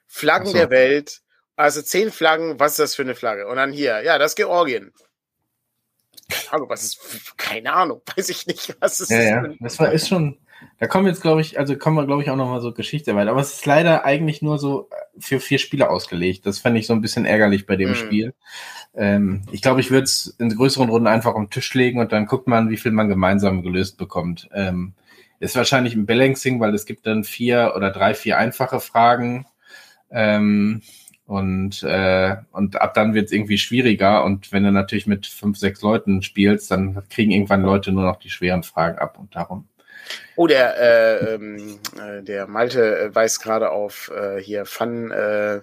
[SPEAKER 2] Flaggen so. der Welt. Also zehn Flaggen, was ist das für eine Flagge? Und dann hier, ja, das ist Georgien. Keine Ahnung, was ist, keine Ahnung, (laughs) weiß ich nicht, was ist
[SPEAKER 1] ja, das. Ja, das war, ist schon, da kommen jetzt, glaube ich, also kommen wir, glaube ich, auch nochmal so Geschichte weiter. Aber es ist leider eigentlich nur so äh, für vier Spieler ausgelegt. Das fände ich so ein bisschen ärgerlich bei dem mhm. Spiel. Ähm, ich glaube, ich würde es in größeren Runden einfach am Tisch legen und dann guckt man, wie viel man gemeinsam gelöst bekommt. Ähm, ist wahrscheinlich ein Balancing, weil es gibt dann vier oder drei, vier einfache Fragen. Ähm, und, äh, und ab dann wird es irgendwie schwieriger. Und wenn du natürlich mit fünf, sechs Leuten spielst, dann kriegen irgendwann Leute nur noch die schweren Fragen ab und darum.
[SPEAKER 2] Oh, der, äh, ähm, äh, der Malte äh, weist gerade auf äh, hier Fun, äh, äh,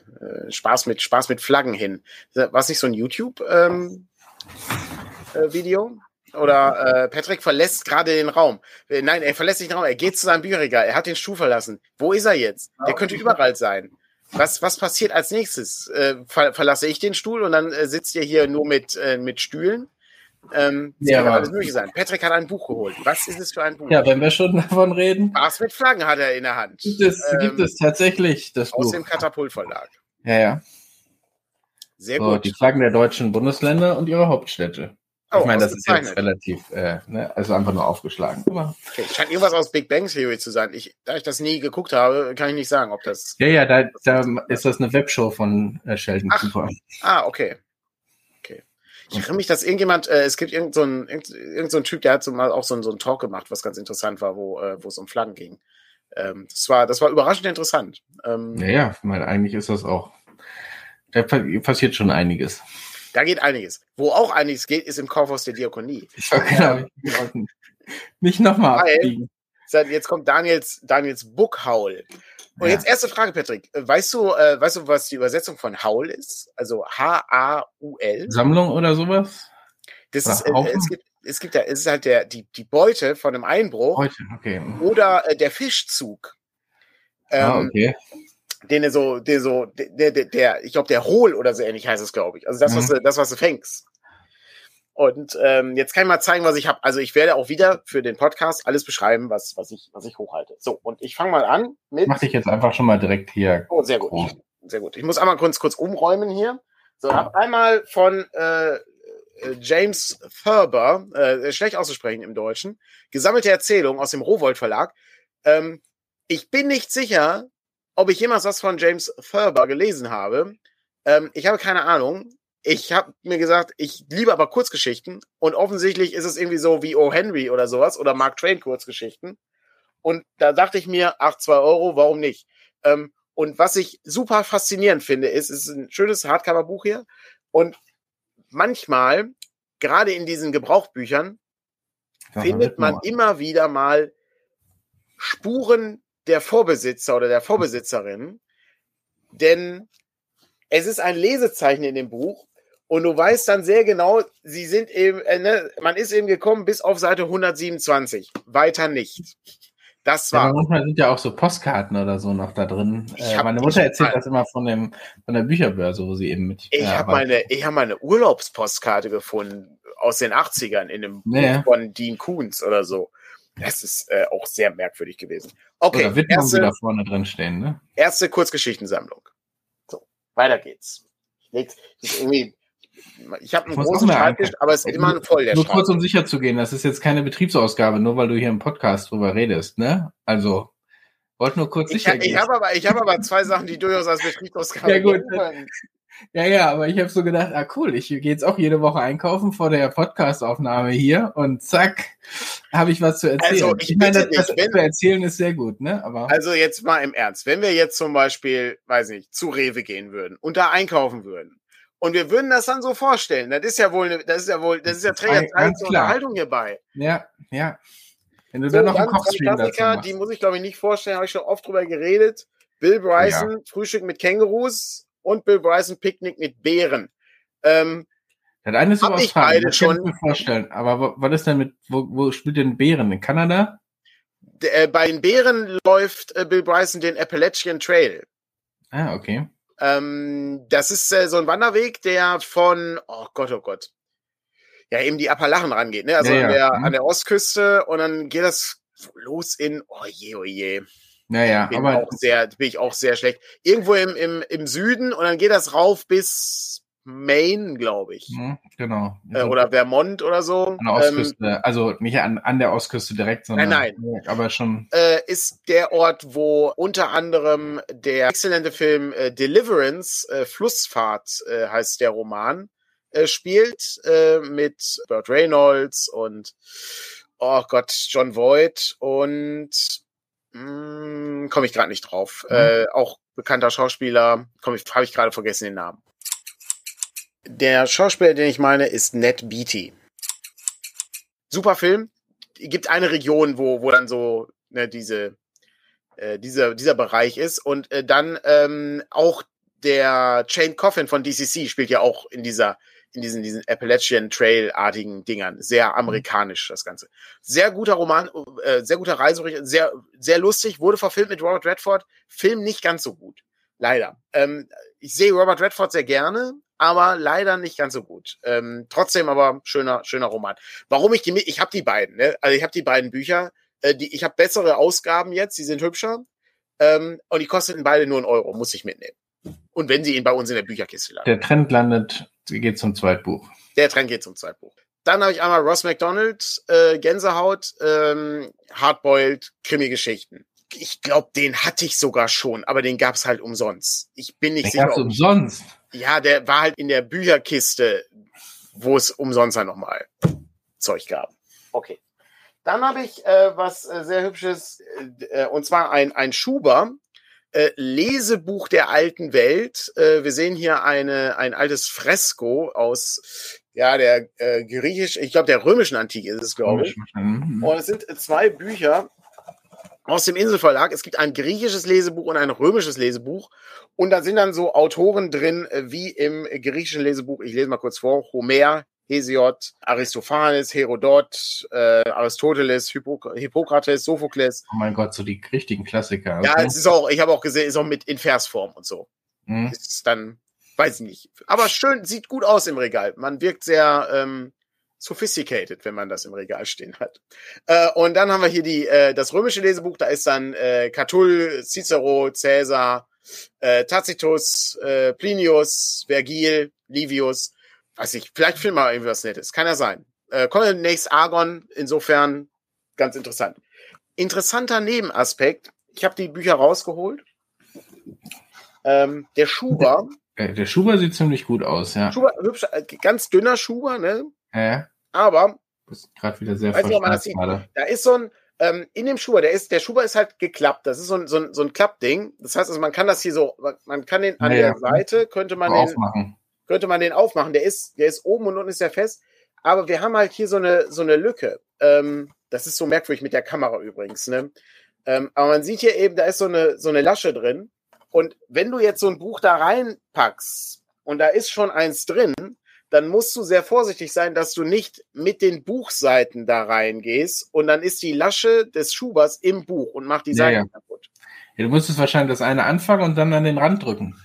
[SPEAKER 2] Spaß mit Spaß mit Flaggen hin. War es nicht so ein YouTube ähm, äh? Oder äh, Patrick verlässt gerade den Raum. Äh, nein, er verlässt nicht den Raum. Er geht zu seinem Bücherregal. Er hat den Stuhl verlassen. Wo ist er jetzt? Der könnte überall sein. Was, was passiert als nächstes? Äh, ver verlasse ich den Stuhl und dann äh, sitzt ihr hier nur mit, äh, mit Stühlen? Ähm, das ja, kann alles mögliche sein. Patrick hat ein Buch geholt. Was ist es für ein Buch?
[SPEAKER 1] Ja, wenn wir schon (laughs) davon reden.
[SPEAKER 2] Was mit Flaggen hat er in der Hand?
[SPEAKER 1] Gibt es, ähm, gibt es tatsächlich das
[SPEAKER 2] aus Buch. dem Katapultverlag.
[SPEAKER 1] Ja, ja. Sehr so, gut. Die Flaggen der deutschen Bundesländer und ihre Hauptstädte. Oh, ich meine, das ist jetzt relativ, äh, ne, also einfach nur aufgeschlagen.
[SPEAKER 2] Okay, scheint irgendwas aus Big Bang Theory zu sein. Ich, da ich das nie geguckt habe, kann ich nicht sagen, ob das.
[SPEAKER 1] Ja, ja, da, da ist das eine Webshow von äh, Sheldon Ach, Cooper.
[SPEAKER 2] Ah, okay. Ich erinnere mich, dass irgendjemand, äh, es gibt irgendeinen so irgend, irgend so Typ, der hat so mal auch so, ein, so einen Talk gemacht, was ganz interessant war, wo, äh, wo es um Flaggen ging. Ähm, das, war, das war überraschend interessant.
[SPEAKER 1] Ähm, ja, ich meine, eigentlich ist das auch. Da passiert schon einiges.
[SPEAKER 2] Da geht einiges. Wo auch einiges geht, ist im Kaufhaus der Diakonie.
[SPEAKER 1] Ja, genau. Nicht nochmal abbiegen.
[SPEAKER 2] Jetzt kommt Daniels, Daniels Bookhaul. Und ja. jetzt erste Frage, Patrick. Weißt du, äh, weißt du, was die Übersetzung von Haul ist? Also H-A-U-L.
[SPEAKER 1] Sammlung oder sowas?
[SPEAKER 2] Das oder ist, äh, es gibt, es gibt ja, es ist halt der, die, die Beute von einem Einbruch.
[SPEAKER 1] Beute, okay.
[SPEAKER 2] Oder äh, der Fischzug.
[SPEAKER 1] Ah, ähm, ah, okay.
[SPEAKER 2] Den er so, der so, der, der, der ich glaube, der Hohl oder so ähnlich heißt es, glaube ich. Also das, was, mhm. du, das, was du fängst. Und ähm, jetzt kann ich mal zeigen, was ich habe. Also ich werde auch wieder für den Podcast alles beschreiben, was, was, ich, was ich hochhalte. So, und ich fange mal an mit.
[SPEAKER 1] Mach dich jetzt einfach schon mal direkt hier.
[SPEAKER 2] Oh, sehr gut. Oh. Sehr gut. Ich muss einmal kurz, kurz umräumen hier. So, hab einmal von äh, äh, James Thurber, äh, schlecht auszusprechen im Deutschen, gesammelte Erzählung aus dem Rowold Verlag. Ähm, ich bin nicht sicher, ob ich jemals was von James Thurber gelesen habe. Ähm, ich habe keine Ahnung ich habe mir gesagt, ich liebe aber Kurzgeschichten und offensichtlich ist es irgendwie so wie O. Henry oder sowas oder Mark Twain Kurzgeschichten. Und da dachte ich mir, ach, zwei Euro, warum nicht? Ähm, und was ich super faszinierend finde, ist, es ist ein schönes Hardcover-Buch hier. Und manchmal, gerade in diesen Gebrauchbüchern, ja, findet man immer wieder mal Spuren der Vorbesitzer oder der Vorbesitzerin. Denn es ist ein Lesezeichen in dem Buch und du weißt dann sehr genau, sie sind eben, äh, ne, man ist eben gekommen bis auf Seite 127. Weiter nicht. Das war.
[SPEAKER 1] Ja, manchmal sind ja auch so Postkarten oder so noch da drin. Äh, meine Mutter erzählt das immer von dem von der Bücherbörse, wo sie eben mit.
[SPEAKER 2] Ich äh, habe meine, ich habe meine Urlaubspostkarte gefunden aus den 80ern in einem nee. Buch von Dean Koons oder so. Das ist äh, auch sehr merkwürdig gewesen. Okay.
[SPEAKER 1] Oder Widmung, erste, da vorne drin stehen, ne?
[SPEAKER 2] Erste Kurzgeschichtensammlung. So, weiter geht's. Ich irgendwie ich habe einen großen Schreibtisch, aber es ist immer voll der
[SPEAKER 1] Nur kurz, um sicher zu gehen, das ist jetzt keine Betriebsausgabe, nur weil du hier im Podcast drüber redest, ne? Also, wollte nur kurz
[SPEAKER 2] ich,
[SPEAKER 1] sicher
[SPEAKER 2] gehen. Ich habe aber, ich hab aber zwei Sachen, die durchaus als Betriebsausgabe
[SPEAKER 1] Ja gut. (laughs) Ja, ja, aber ich habe so gedacht, ah cool, ich gehe jetzt auch jede Woche einkaufen vor der Podcastaufnahme hier und zack, habe ich was zu erzählen. Also ich, ich meine, das, das wenn, zu erzählen ist sehr gut, ne?
[SPEAKER 2] Aber also jetzt mal im Ernst, wenn wir jetzt zum Beispiel, weiß nicht, zu Rewe gehen würden und da einkaufen würden und wir würden das dann so vorstellen. Das ist ja wohl, das ist ja wohl, das ist ja Träger Teil zur Unterhaltung hierbei.
[SPEAKER 1] Ja, ja.
[SPEAKER 2] Wenn du so, dann noch einen Kochstream dazu Die muss ich glaube ich nicht vorstellen, habe ich schon oft drüber geredet. Bill Bryson, ja. Frühstück mit Kängurus und Bill Bryson, Picknick mit Bären. Ähm,
[SPEAKER 1] das eine ist aber ich beide das schon. Kann ich mir vorstellen. Aber was ist denn mit, wo, wo spielt denn Bären? In Kanada?
[SPEAKER 2] äh, bei den Bären läuft äh, Bill Bryson den Appalachian Trail.
[SPEAKER 1] Ah, okay.
[SPEAKER 2] Ähm, das ist äh, so ein Wanderweg, der von, oh Gott, oh Gott, ja, eben die Appalachen rangeht, ne? Also ja, ja. An, der, mhm. an der Ostküste und dann geht das los in, oh je, oh je.
[SPEAKER 1] Naja,
[SPEAKER 2] bin
[SPEAKER 1] aber.
[SPEAKER 2] Auch sehr, bin ich auch sehr schlecht. Irgendwo im, im, im Süden und dann geht das rauf bis Maine, glaube ich.
[SPEAKER 1] Mhm, genau.
[SPEAKER 2] Äh, oder Vermont oder so.
[SPEAKER 1] An der Ostküste, ähm, also nicht an, an der Ostküste direkt, sondern
[SPEAKER 2] nein, nein.
[SPEAKER 1] aber schon.
[SPEAKER 2] Äh, ist der Ort, wo unter anderem der exzellente Film äh, Deliverance, äh, Flussfahrt äh, heißt der Roman, äh, spielt mit Burt Reynolds und oh Gott, John Voight und hm, komme ich gerade nicht drauf. Mhm. Auch bekannter Schauspieler, komme ich, habe ich gerade vergessen den Namen. Der Schauspieler, den ich meine, ist Ned Beatty. Super Film. Gibt eine Region, wo, wo dann so ne, diese, äh, dieser, dieser Bereich ist. Und äh, dann ähm, auch der Chain Coffin von DCC spielt ja auch in dieser in diesen, diesen Appalachian Trail-artigen Dingern. Sehr amerikanisch, das Ganze. Sehr guter Roman, äh, sehr guter Reisebericht, sehr, sehr lustig, wurde verfilmt mit Robert Redford. Film nicht ganz so gut. Leider. Ähm, ich sehe Robert Redford sehr gerne, aber leider nicht ganz so gut. Ähm, trotzdem aber schöner, schöner Roman. Warum ich die mit, ich habe die beiden, ne? Also ich habe die beiden Bücher, äh, die, ich habe bessere Ausgaben jetzt, die sind hübscher. Ähm, und die kosteten beide nur einen Euro, muss ich mitnehmen. Und wenn sie ihn bei uns in der Bücherkiste landen.
[SPEAKER 1] Der Trend landet, geht zum Zweitbuch.
[SPEAKER 2] Der Trend geht zum Zweitbuch. Dann habe ich einmal Ross McDonald, äh, Gänsehaut, ähm, Hardboiled, Krimi-Geschichten. Ich glaube, den hatte ich sogar schon, aber den gab's halt umsonst. Ich bin nicht den sicher.
[SPEAKER 1] Gab's umsonst?
[SPEAKER 2] Ja, der war halt in der Bücherkiste, wo es umsonst dann nochmal Zeug gab. Okay. Dann habe ich äh, was äh, sehr Hübsches, äh, und zwar ein, ein Schuber. Äh, Lesebuch der alten Welt. Äh, wir sehen hier eine, ein altes Fresko aus ja, der äh, griechisch, ich glaube, der römischen Antike ist es, glaube ich. Mhm. Und es sind zwei Bücher aus dem Inselverlag. Es gibt ein griechisches Lesebuch und ein römisches Lesebuch. Und da sind dann so Autoren drin, äh, wie im griechischen Lesebuch. Ich lese mal kurz vor. Homer, Hesiod, Aristophanes, Herodot, äh, Aristoteles, Hippok Hippokrates, Sophokles.
[SPEAKER 1] Oh mein Gott, so die richtigen Klassiker.
[SPEAKER 2] Okay. Ja, es ist auch, ich habe auch gesehen, ist auch mit in Versform und so. Mhm. Ist dann, weiß ich nicht. Aber schön, sieht gut aus im Regal. Man wirkt sehr, ähm, sophisticated, wenn man das im Regal stehen hat. Äh, und dann haben wir hier die, äh, das römische Lesebuch, da ist dann äh, Catull, Cicero, Caesar, äh, Tacitus, äh, Plinius, Vergil, Livius. Weiß ich, vielleicht finden wir irgendwas Nettes. Kann ja sein. Äh, kommen wir demnächst Argon, insofern ganz interessant. Interessanter Nebenaspekt, ich habe die Bücher rausgeholt. Ähm, der Schuber.
[SPEAKER 1] Äh, der Schuber sieht ziemlich gut aus, ja.
[SPEAKER 2] Schuber, hübsch, äh, ganz dünner Schuber, ne?
[SPEAKER 1] Ja.
[SPEAKER 2] Aber.
[SPEAKER 1] Das ist gerade wieder sehr
[SPEAKER 2] weiß nicht, ob man das sieht. Da ist so ein, ähm, in dem Schuber, der ist, der Schuber ist halt geklappt. Das ist so ein, so ein, so ein Klappding. Das heißt, also man kann das hier so, man kann den an ja, der Seite, könnte man den, aufmachen. könnte man den aufmachen. Der ist, der ist oben und unten ist der fest. Aber wir haben halt hier so eine, so eine Lücke. Ähm, das ist so merkwürdig mit der Kamera übrigens, ne? Ähm, aber man sieht hier eben, da ist so eine, so eine Lasche drin. Und wenn du jetzt so ein Buch da reinpackst und da ist schon eins drin, dann musst du sehr vorsichtig sein, dass du nicht mit den Buchseiten da reingehst und dann ist die Lasche des Schubers im Buch und macht die Seiten ja, ja. kaputt.
[SPEAKER 1] Ja, du musstest wahrscheinlich das eine anfangen und dann an den Rand drücken.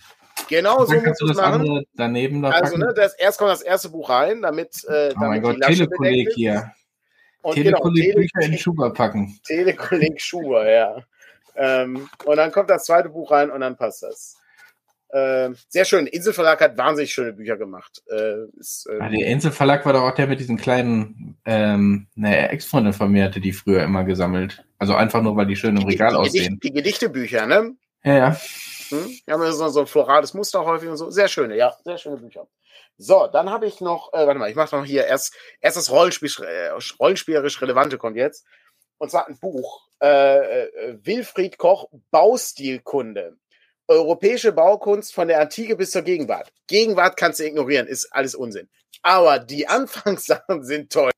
[SPEAKER 2] Genau, so musst du das
[SPEAKER 1] machen. daneben
[SPEAKER 2] da Also, ne, das, erst kommt das erste Buch rein, damit, äh,
[SPEAKER 1] oh mein Gott, Telekolleg hier. Telekolleg genau, Bücher in Schuber packen.
[SPEAKER 2] Telekolleg Schuber, ja. Ähm, und dann kommt das zweite Buch rein und dann passt das. Äh, sehr schön. Inselverlag hat wahnsinnig schöne Bücher gemacht. Äh, ist,
[SPEAKER 1] äh, der Inselverlag war doch auch der mit diesen kleinen, ähm, ne, Ex-Freundin von mir hatte die früher immer gesammelt. Also einfach nur, weil die schön im Regal
[SPEAKER 2] die, die
[SPEAKER 1] aussehen.
[SPEAKER 2] Gedicht, die Gedichtebücher, ne?
[SPEAKER 1] Ja, ja.
[SPEAKER 2] Hm? Haben so, so ein florales Muster häufig und so. Sehr schöne, ja, sehr schöne Bücher. So, dann habe ich noch, äh, warte mal, ich mache noch hier erst, erst das Rollenspiel, äh, rollenspielerisch Relevante kommt jetzt. Und zwar ein Buch. Äh, äh, Wilfried Koch, Baustilkunde. Europäische Baukunst von der Antike bis zur Gegenwart. Gegenwart kannst du ignorieren, ist alles Unsinn. Aber die (laughs) Anfangssachen sind toll.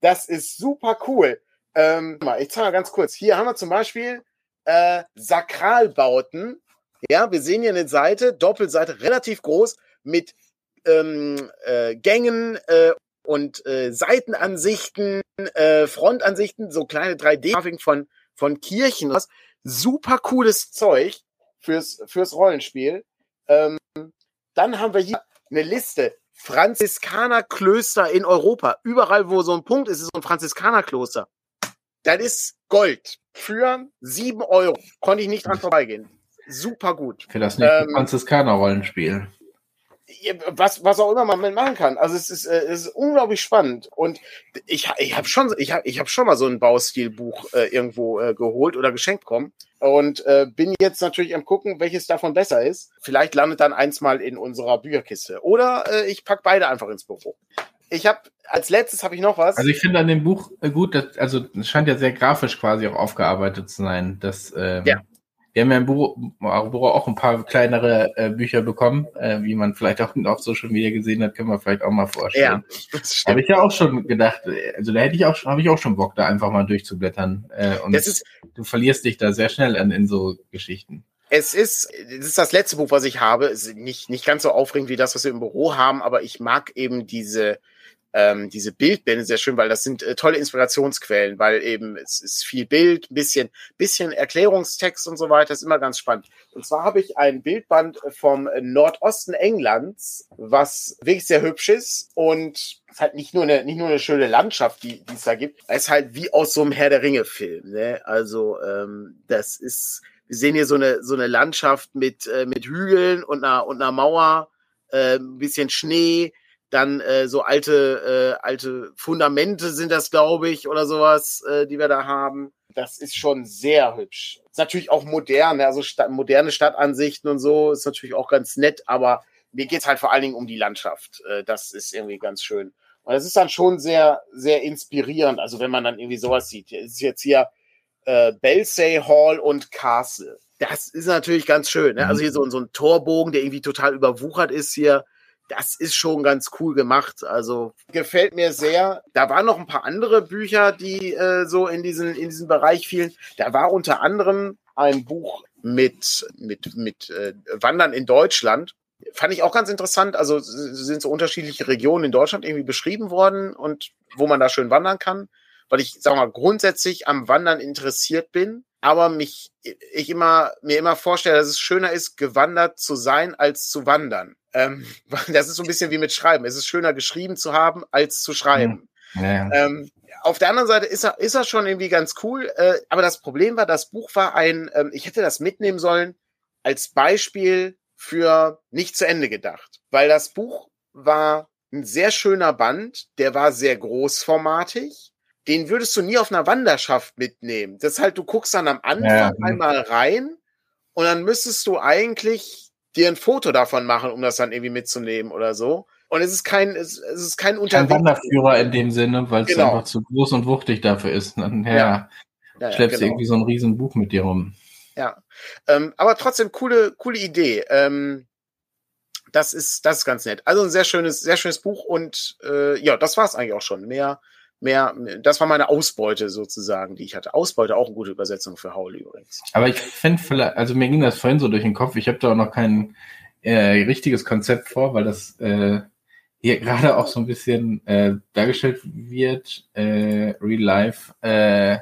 [SPEAKER 2] Das ist super cool. Ähm, ich zeige mal ganz kurz. Hier haben wir zum Beispiel äh, Sakralbauten. Ja, wir sehen hier eine Seite, Doppelseite, relativ groß, mit ähm, äh, Gängen äh, und äh, Seitenansichten, äh, Frontansichten, so kleine 3D-Grafiken von, von Kirchen. Super cooles Zeug fürs, fürs Rollenspiel. Ähm, dann haben wir hier eine Liste. Franziskanerklöster in Europa. Überall, wo so ein Punkt ist, ist so ein Franziskanerkloster. Das ist Gold. Für sieben Euro. Konnte ich nicht dran vorbeigehen. Super gut.
[SPEAKER 1] Für das nächste ähm, Franziskaner-Rollenspiel
[SPEAKER 2] was, was auch immer man machen kann. Also es ist, äh, es ist unglaublich spannend. Und ich, ich habe schon, ich habe ich hab schon mal so ein Baustilbuch äh, irgendwo äh, geholt oder geschenkt bekommen. Und äh, bin jetzt natürlich am gucken, welches davon besser ist. Vielleicht landet dann eins mal in unserer Bücherkiste. Oder äh, ich pack beide einfach ins Büro. Ich habe als letztes habe ich noch was.
[SPEAKER 1] Also ich finde an dem Buch äh, gut, dass, also es scheint ja sehr grafisch quasi auch aufgearbeitet zu sein. Das ähm, ja. Wir haben ja im Büro, Büro auch ein paar kleinere äh, Bücher bekommen, äh, wie man vielleicht auch auf Social Media gesehen hat, können wir vielleicht auch mal vorstellen. Ja, habe ich ja auch schon gedacht, also da hätte ich auch, habe ich auch schon Bock, da einfach mal durchzublättern. Äh, und ist, du verlierst dich da sehr schnell in, in so Geschichten.
[SPEAKER 2] Es ist, es ist das letzte Buch, was ich habe. Es ist nicht, nicht ganz so aufregend wie das, was wir im Büro haben, aber ich mag eben diese, ähm, diese Bildbände sehr schön, weil das sind äh, tolle Inspirationsquellen, weil eben es ist viel Bild, ein bisschen, bisschen Erklärungstext und so weiter, ist immer ganz spannend. Und zwar habe ich ein Bildband vom Nordosten Englands, was wirklich sehr hübsch ist und es ist halt nicht nur eine, nicht nur eine schöne Landschaft, die, es da gibt, es ist halt wie aus so einem Herr der Ringe Film, ne? Also, ähm, das ist, wir sehen hier so eine, so eine Landschaft mit, äh, mit Hügeln und einer, und einer Mauer, äh, ein bisschen Schnee, dann äh, so alte, äh, alte Fundamente sind das, glaube ich, oder sowas, äh, die wir da haben. Das ist schon sehr hübsch. Ist natürlich auch modern, also Stadt, moderne Stadtansichten und so, ist natürlich auch ganz nett, aber mir geht's halt vor allen Dingen um die Landschaft. Äh, das ist irgendwie ganz schön. Und das ist dann schon sehr, sehr inspirierend. Also wenn man dann irgendwie sowas sieht. Es ist jetzt hier äh, Belsay Hall und Castle. Das ist natürlich ganz schön. Ne? Also hier so, so ein Torbogen, der irgendwie total überwuchert ist hier das ist schon ganz cool gemacht. Also gefällt mir sehr. Da waren noch ein paar andere Bücher, die äh, so in diesen, in diesen Bereich fielen. Da war unter anderem ein Buch mit, mit, mit äh, Wandern in Deutschland. Fand ich auch ganz interessant. Also sind so unterschiedliche Regionen in Deutschland irgendwie beschrieben worden und wo man da schön wandern kann. Weil ich, sag mal, grundsätzlich am Wandern interessiert bin, aber mich, ich immer, mir immer vorstelle, dass es schöner ist, gewandert zu sein, als zu wandern. Ähm, (laughs) das ist so ein bisschen wie mit Schreiben. Es ist schöner geschrieben zu haben, als zu schreiben.
[SPEAKER 1] Ja.
[SPEAKER 2] Ähm, auf der anderen Seite ist er, ist er schon irgendwie ganz cool. Äh, aber das Problem war, das Buch war ein, ähm, ich hätte das mitnehmen sollen als Beispiel für nicht zu Ende gedacht. Weil das Buch war ein sehr schöner Band, der war sehr großformatig. Den würdest du nie auf einer Wanderschaft mitnehmen. Das ist halt, du guckst dann am Anfang
[SPEAKER 1] Ja.
[SPEAKER 2] einmal rein und dann müsstest du eigentlich dir ein Foto davon machen, um das dann irgendwie mitzunehmen oder so. Und es ist kein, es, es ist kein
[SPEAKER 1] Kein. Wanderführer in dem Sinne, weil es
[SPEAKER 2] Genau.
[SPEAKER 1] einfach zu groß und wuchtig dafür ist. Dann ja,
[SPEAKER 2] Ja, Ja, ja,
[SPEAKER 1] schleppst du
[SPEAKER 2] genau.
[SPEAKER 1] irgendwie so ein riesen Buch mit dir rum.
[SPEAKER 2] Ja, ähm, aber trotzdem coole, coole Idee. Ähm, das ist, das ist ganz nett. Also ein sehr schönes, sehr schönes Buch und äh, ja, das war's eigentlich auch schon. Mehr, mehr, das war meine Ausbeute sozusagen, die ich hatte. Ausbeute auch eine gute Übersetzung für Haul übrigens.
[SPEAKER 1] Aber ich finde vielleicht, also mir ging das vorhin so durch den Kopf, ich habe da auch noch kein äh, richtiges Konzept vor, weil das äh, hier gerade auch so ein bisschen äh, dargestellt wird, äh, Real Life, äh,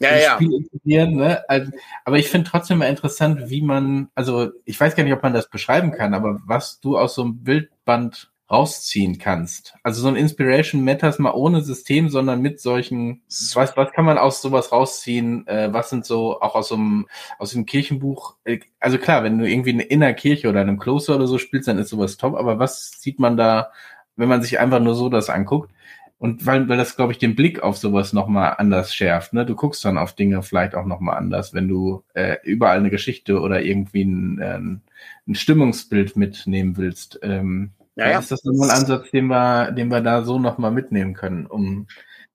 [SPEAKER 2] Ja, ja.
[SPEAKER 1] Spiel integrieren, ne? Also, aber ich finde trotzdem mal interessant, wie man, also ich weiß gar nicht, ob man das beschreiben kann, aber was du aus so einem Bildband rausziehen kannst. Also so ein Inspiration Matters mal ohne System, sondern mit solchen, was, was kann man aus sowas rausziehen? Äh, was sind so auch aus so einem, aus dem Kirchenbuch? Äh, Also klar, wenn du irgendwie in in einer Kirche oder in einem Kloster oder so spielst, dann ist sowas top, aber was sieht man da, wenn man sich einfach nur so das anguckt? Und weil, weil das, glaube ich, den Blick auf sowas nochmal anders schärft. Ne? Du guckst dann auf Dinge vielleicht auch nochmal anders, wenn du äh, überall eine Geschichte oder irgendwie ein, ein, ein Stimmungsbild mitnehmen willst. Ähm,
[SPEAKER 2] Ja,
[SPEAKER 1] dann
[SPEAKER 2] ja.
[SPEAKER 1] Ist das nochmal ein Ansatz, den wir, den wir da so nochmal mitnehmen können, um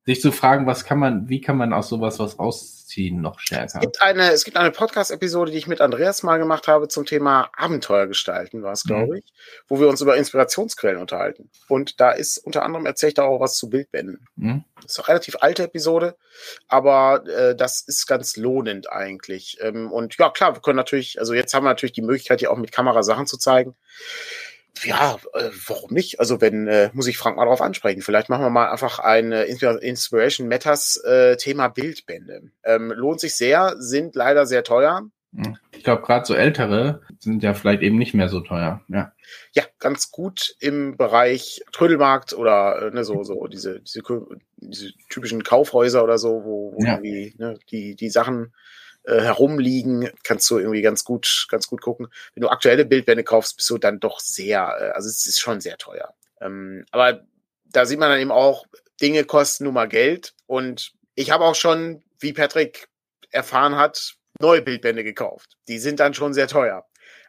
[SPEAKER 1] sich zu fragen, was kann man, wie kann man aus sowas was rausziehen noch
[SPEAKER 2] Es
[SPEAKER 1] stärker?
[SPEAKER 2] gibt eine, es gibt eine Podcast-Episode, die ich mit Andreas mal gemacht habe zum Thema Abenteuer gestalten, war es, glaube ich, wo wir uns über Inspirationsquellen unterhalten. Und da ist unter anderem erzählt er auch was zu Bildbänden.
[SPEAKER 1] Hm?
[SPEAKER 2] Das ist eine relativ alte Episode, aber äh, das ist ganz lohnend eigentlich. Ähm, und ja, klar, wir können natürlich, also jetzt haben wir natürlich die Möglichkeit, hier auch mit Kamera Sachen zu zeigen. Ja, äh, warum nicht? Also wenn, äh, muss ich Frank mal drauf ansprechen. Vielleicht machen wir mal einfach ein äh, Inspira- Inspiration Matters äh, Thema Bildbände. Ähm, lohnt sich sehr, sind leider sehr teuer.
[SPEAKER 1] Hm. Ich glaube, gerade so ältere sind ja vielleicht eben nicht mehr so teuer. Ja.
[SPEAKER 2] Ja, ganz gut im Bereich Trödelmarkt oder äh, ne, so, so diese, diese, diese typischen Kaufhäuser oder so, wo, wo
[SPEAKER 1] Ja.
[SPEAKER 2] irgendwie ne, die, die Sachen äh, herumliegen, kannst du irgendwie ganz gut, ganz gut gucken. Wenn du aktuelle Bildbände kaufst, bist du dann doch sehr, äh, also es ist schon sehr teuer. Ähm, aber da sieht man dann eben auch, Dinge kosten nun mal Geld. Und ich habe auch schon, wie Patrick erfahren hat, neue Bildbände gekauft. Die sind dann schon sehr teuer.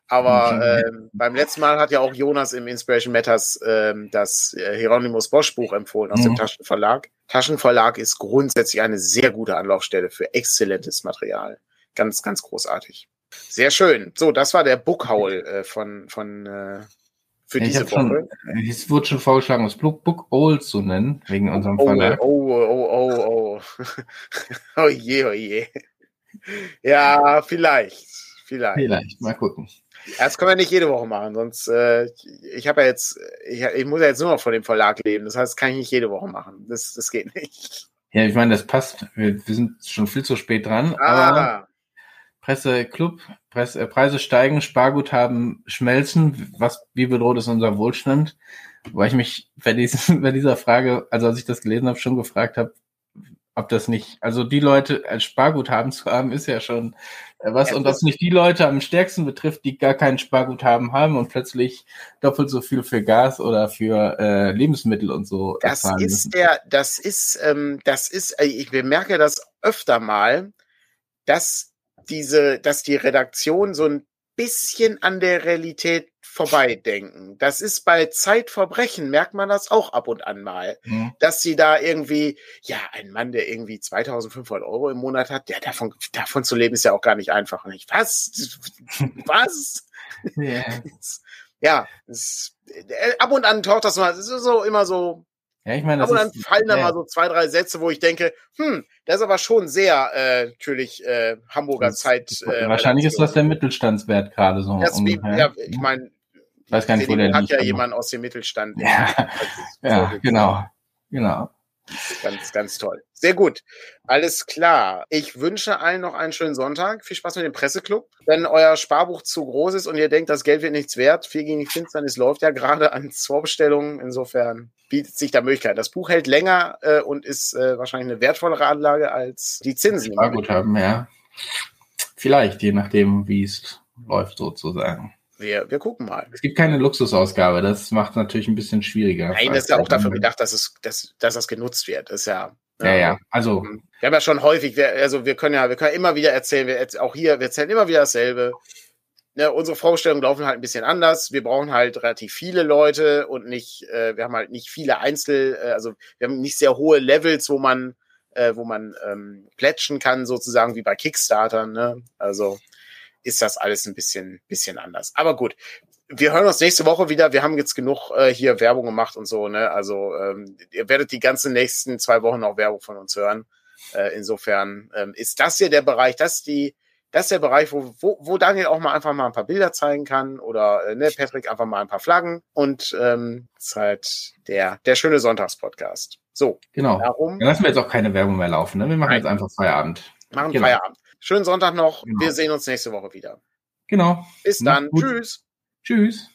[SPEAKER 2] Aber
[SPEAKER 1] Mhm.
[SPEAKER 2] ähm, beim letzten Mal hat ja auch Jonas im Inspiration Matters ähm, das äh, Hieronymus Bosch Buch empfohlen aus dem
[SPEAKER 1] Mhm.
[SPEAKER 2] Taschenverlag. Taschenverlag ist grundsätzlich eine sehr gute Anlaufstelle für exzellentes Material. Ganz, ganz großartig. Sehr schön. So, das war der Bookhaul äh, von, von äh, für
[SPEAKER 1] ich
[SPEAKER 2] diese
[SPEAKER 1] hab schon,
[SPEAKER 2] Woche.
[SPEAKER 1] es wurde schon vorgeschlagen, das Book, Book Old zu nennen, wegen unserem
[SPEAKER 2] Oh,
[SPEAKER 1] Verlag.
[SPEAKER 2] oh, oh, oh, oh. (laughs) oh je, oh je. Ja, vielleicht. Vielleicht.
[SPEAKER 1] Vielleicht, mal gucken.
[SPEAKER 2] Das können wir nicht jede Woche machen, sonst äh, ich habe ja jetzt, ich, ich muss ja jetzt nur noch von dem Verlag leben. Das heißt, das kann ich nicht jede Woche machen. Das, das geht nicht.
[SPEAKER 1] Ja, ich meine, das passt. Wir, wir sind schon viel zu spät dran, aber
[SPEAKER 2] Ah,
[SPEAKER 1] Presseclub, Presse, äh, Preise steigen, Sparguthaben schmelzen. Was, wie bedroht ist unser Wohlstand? Weil ich mich bei, diesen, (laughs) bei dieser Frage, also als ich das gelesen habe, schon gefragt habe, ob das nicht, also die Leute als Sparguthaben zu haben, ist ja schon äh, was.
[SPEAKER 2] Ja,
[SPEAKER 1] und es nicht die Leute am stärksten betrifft, die gar kein Sparguthaben haben und plötzlich doppelt so viel für Gas oder für äh, Lebensmittel und so
[SPEAKER 2] das ist
[SPEAKER 1] müssen.
[SPEAKER 2] der, das ist, ähm, das ist, äh, ich bemerke das öfter mal, dass diese, dass die Redaktion so ein bisschen an der Realität vorbeidenken. Das ist bei Zeitverbrechen, merkt man das auch ab und an mal.
[SPEAKER 1] Hm.
[SPEAKER 2] dass sie da irgendwie, ja, ein Mann, der irgendwie 2500 Euro im Monat hat, der davon, davon zu leben, ist ja auch gar nicht einfach. Und ich, was? (laughs) Was?
[SPEAKER 1] Ja. (laughs)
[SPEAKER 2] Ja, es, äh, ab und an taucht das mal, es ist so immer so,
[SPEAKER 1] ja, ich meine,
[SPEAKER 2] ab
[SPEAKER 1] das
[SPEAKER 2] und an
[SPEAKER 1] ist,
[SPEAKER 2] fallen da
[SPEAKER 1] ja,
[SPEAKER 2] mal so zwei, drei Sätze, wo ich denke, hm, das ist aber schon sehr, äh, natürlich, äh, Hamburger
[SPEAKER 1] Das-
[SPEAKER 2] Zeit. Äh,
[SPEAKER 1] wahrscheinlich ist das der Mittelstandswert gerade so.
[SPEAKER 2] das wie, ja, ich meine,
[SPEAKER 1] weiß gar nicht, wo der
[SPEAKER 2] hat
[SPEAKER 1] liegt.
[SPEAKER 2] ja jemand aus dem Mittelstand.
[SPEAKER 1] Ja, (laughs)
[SPEAKER 2] als
[SPEAKER 1] ja, genau, genau.
[SPEAKER 2] Ganz, ganz toll. Sehr gut. Alles klar. Ich wünsche allen noch einen schönen Sonntag. Viel Spaß mit dem Presseclub. Wenn euer Sparbuch zu groß ist und ihr denkt, das Geld wird nichts wert, viel gegen die Finsternis läuft ja gerade an Vorbestellungen. Insofern bietet sich da Möglichkeit. Das Buch hält länger äh, und ist äh, wahrscheinlich eine wertvollere Anlage als die Zinsen.
[SPEAKER 1] Sparguthaben, ja. Vielleicht, je nachdem, wie es läuft sozusagen.
[SPEAKER 2] Wir, wir gucken mal.
[SPEAKER 1] Es gibt keine Luxusausgabe, das macht es natürlich ein bisschen schwieriger.
[SPEAKER 2] Nein, das ist ja auch dafür gedacht, dass, es, dass, dass das genutzt wird. Das ist ja.
[SPEAKER 1] Ja, ja, also.
[SPEAKER 2] Wir haben ja schon häufig, wir, also wir können ja, wir können immer wieder erzählen, wir, auch hier, wir erzählen immer wieder dasselbe. Ne, unsere Vorstellungen laufen halt ein bisschen anders. Wir brauchen halt relativ viele Leute und nicht, äh, wir haben halt nicht viele Einzel, äh, also wir haben nicht sehr hohe Levels, wo man, äh, wo man ähm, plätschen kann, sozusagen wie bei Kickstarter. Ne? Also ist das alles ein bisschen, bisschen anders. Aber gut, wir hören uns nächste Woche wieder. Wir haben jetzt genug äh, hier Werbung gemacht und so. Ne? Also ähm, ihr werdet die ganzen nächsten zwei Wochen noch Werbung von uns hören. Äh, insofern ähm, ist das hier der Bereich, das ist die, das ist der Bereich, wo, wo, wo Daniel auch mal einfach mal ein paar Bilder zeigen kann oder äh, ne, Patrick einfach mal ein paar Flaggen und ähm, ist halt der, der schöne Sonntagspodcast. So.
[SPEAKER 1] Genau. Darum, Dann lassen wir jetzt auch keine Werbung mehr laufen. Ne? Wir machen Nein. jetzt einfach Feierabend.
[SPEAKER 2] Machen genau. Feierabend. Schönen Sonntag noch. Genau. Wir sehen uns nächste Woche wieder.
[SPEAKER 1] Genau.
[SPEAKER 2] Bis dann. Tschüss.
[SPEAKER 1] Tschüss.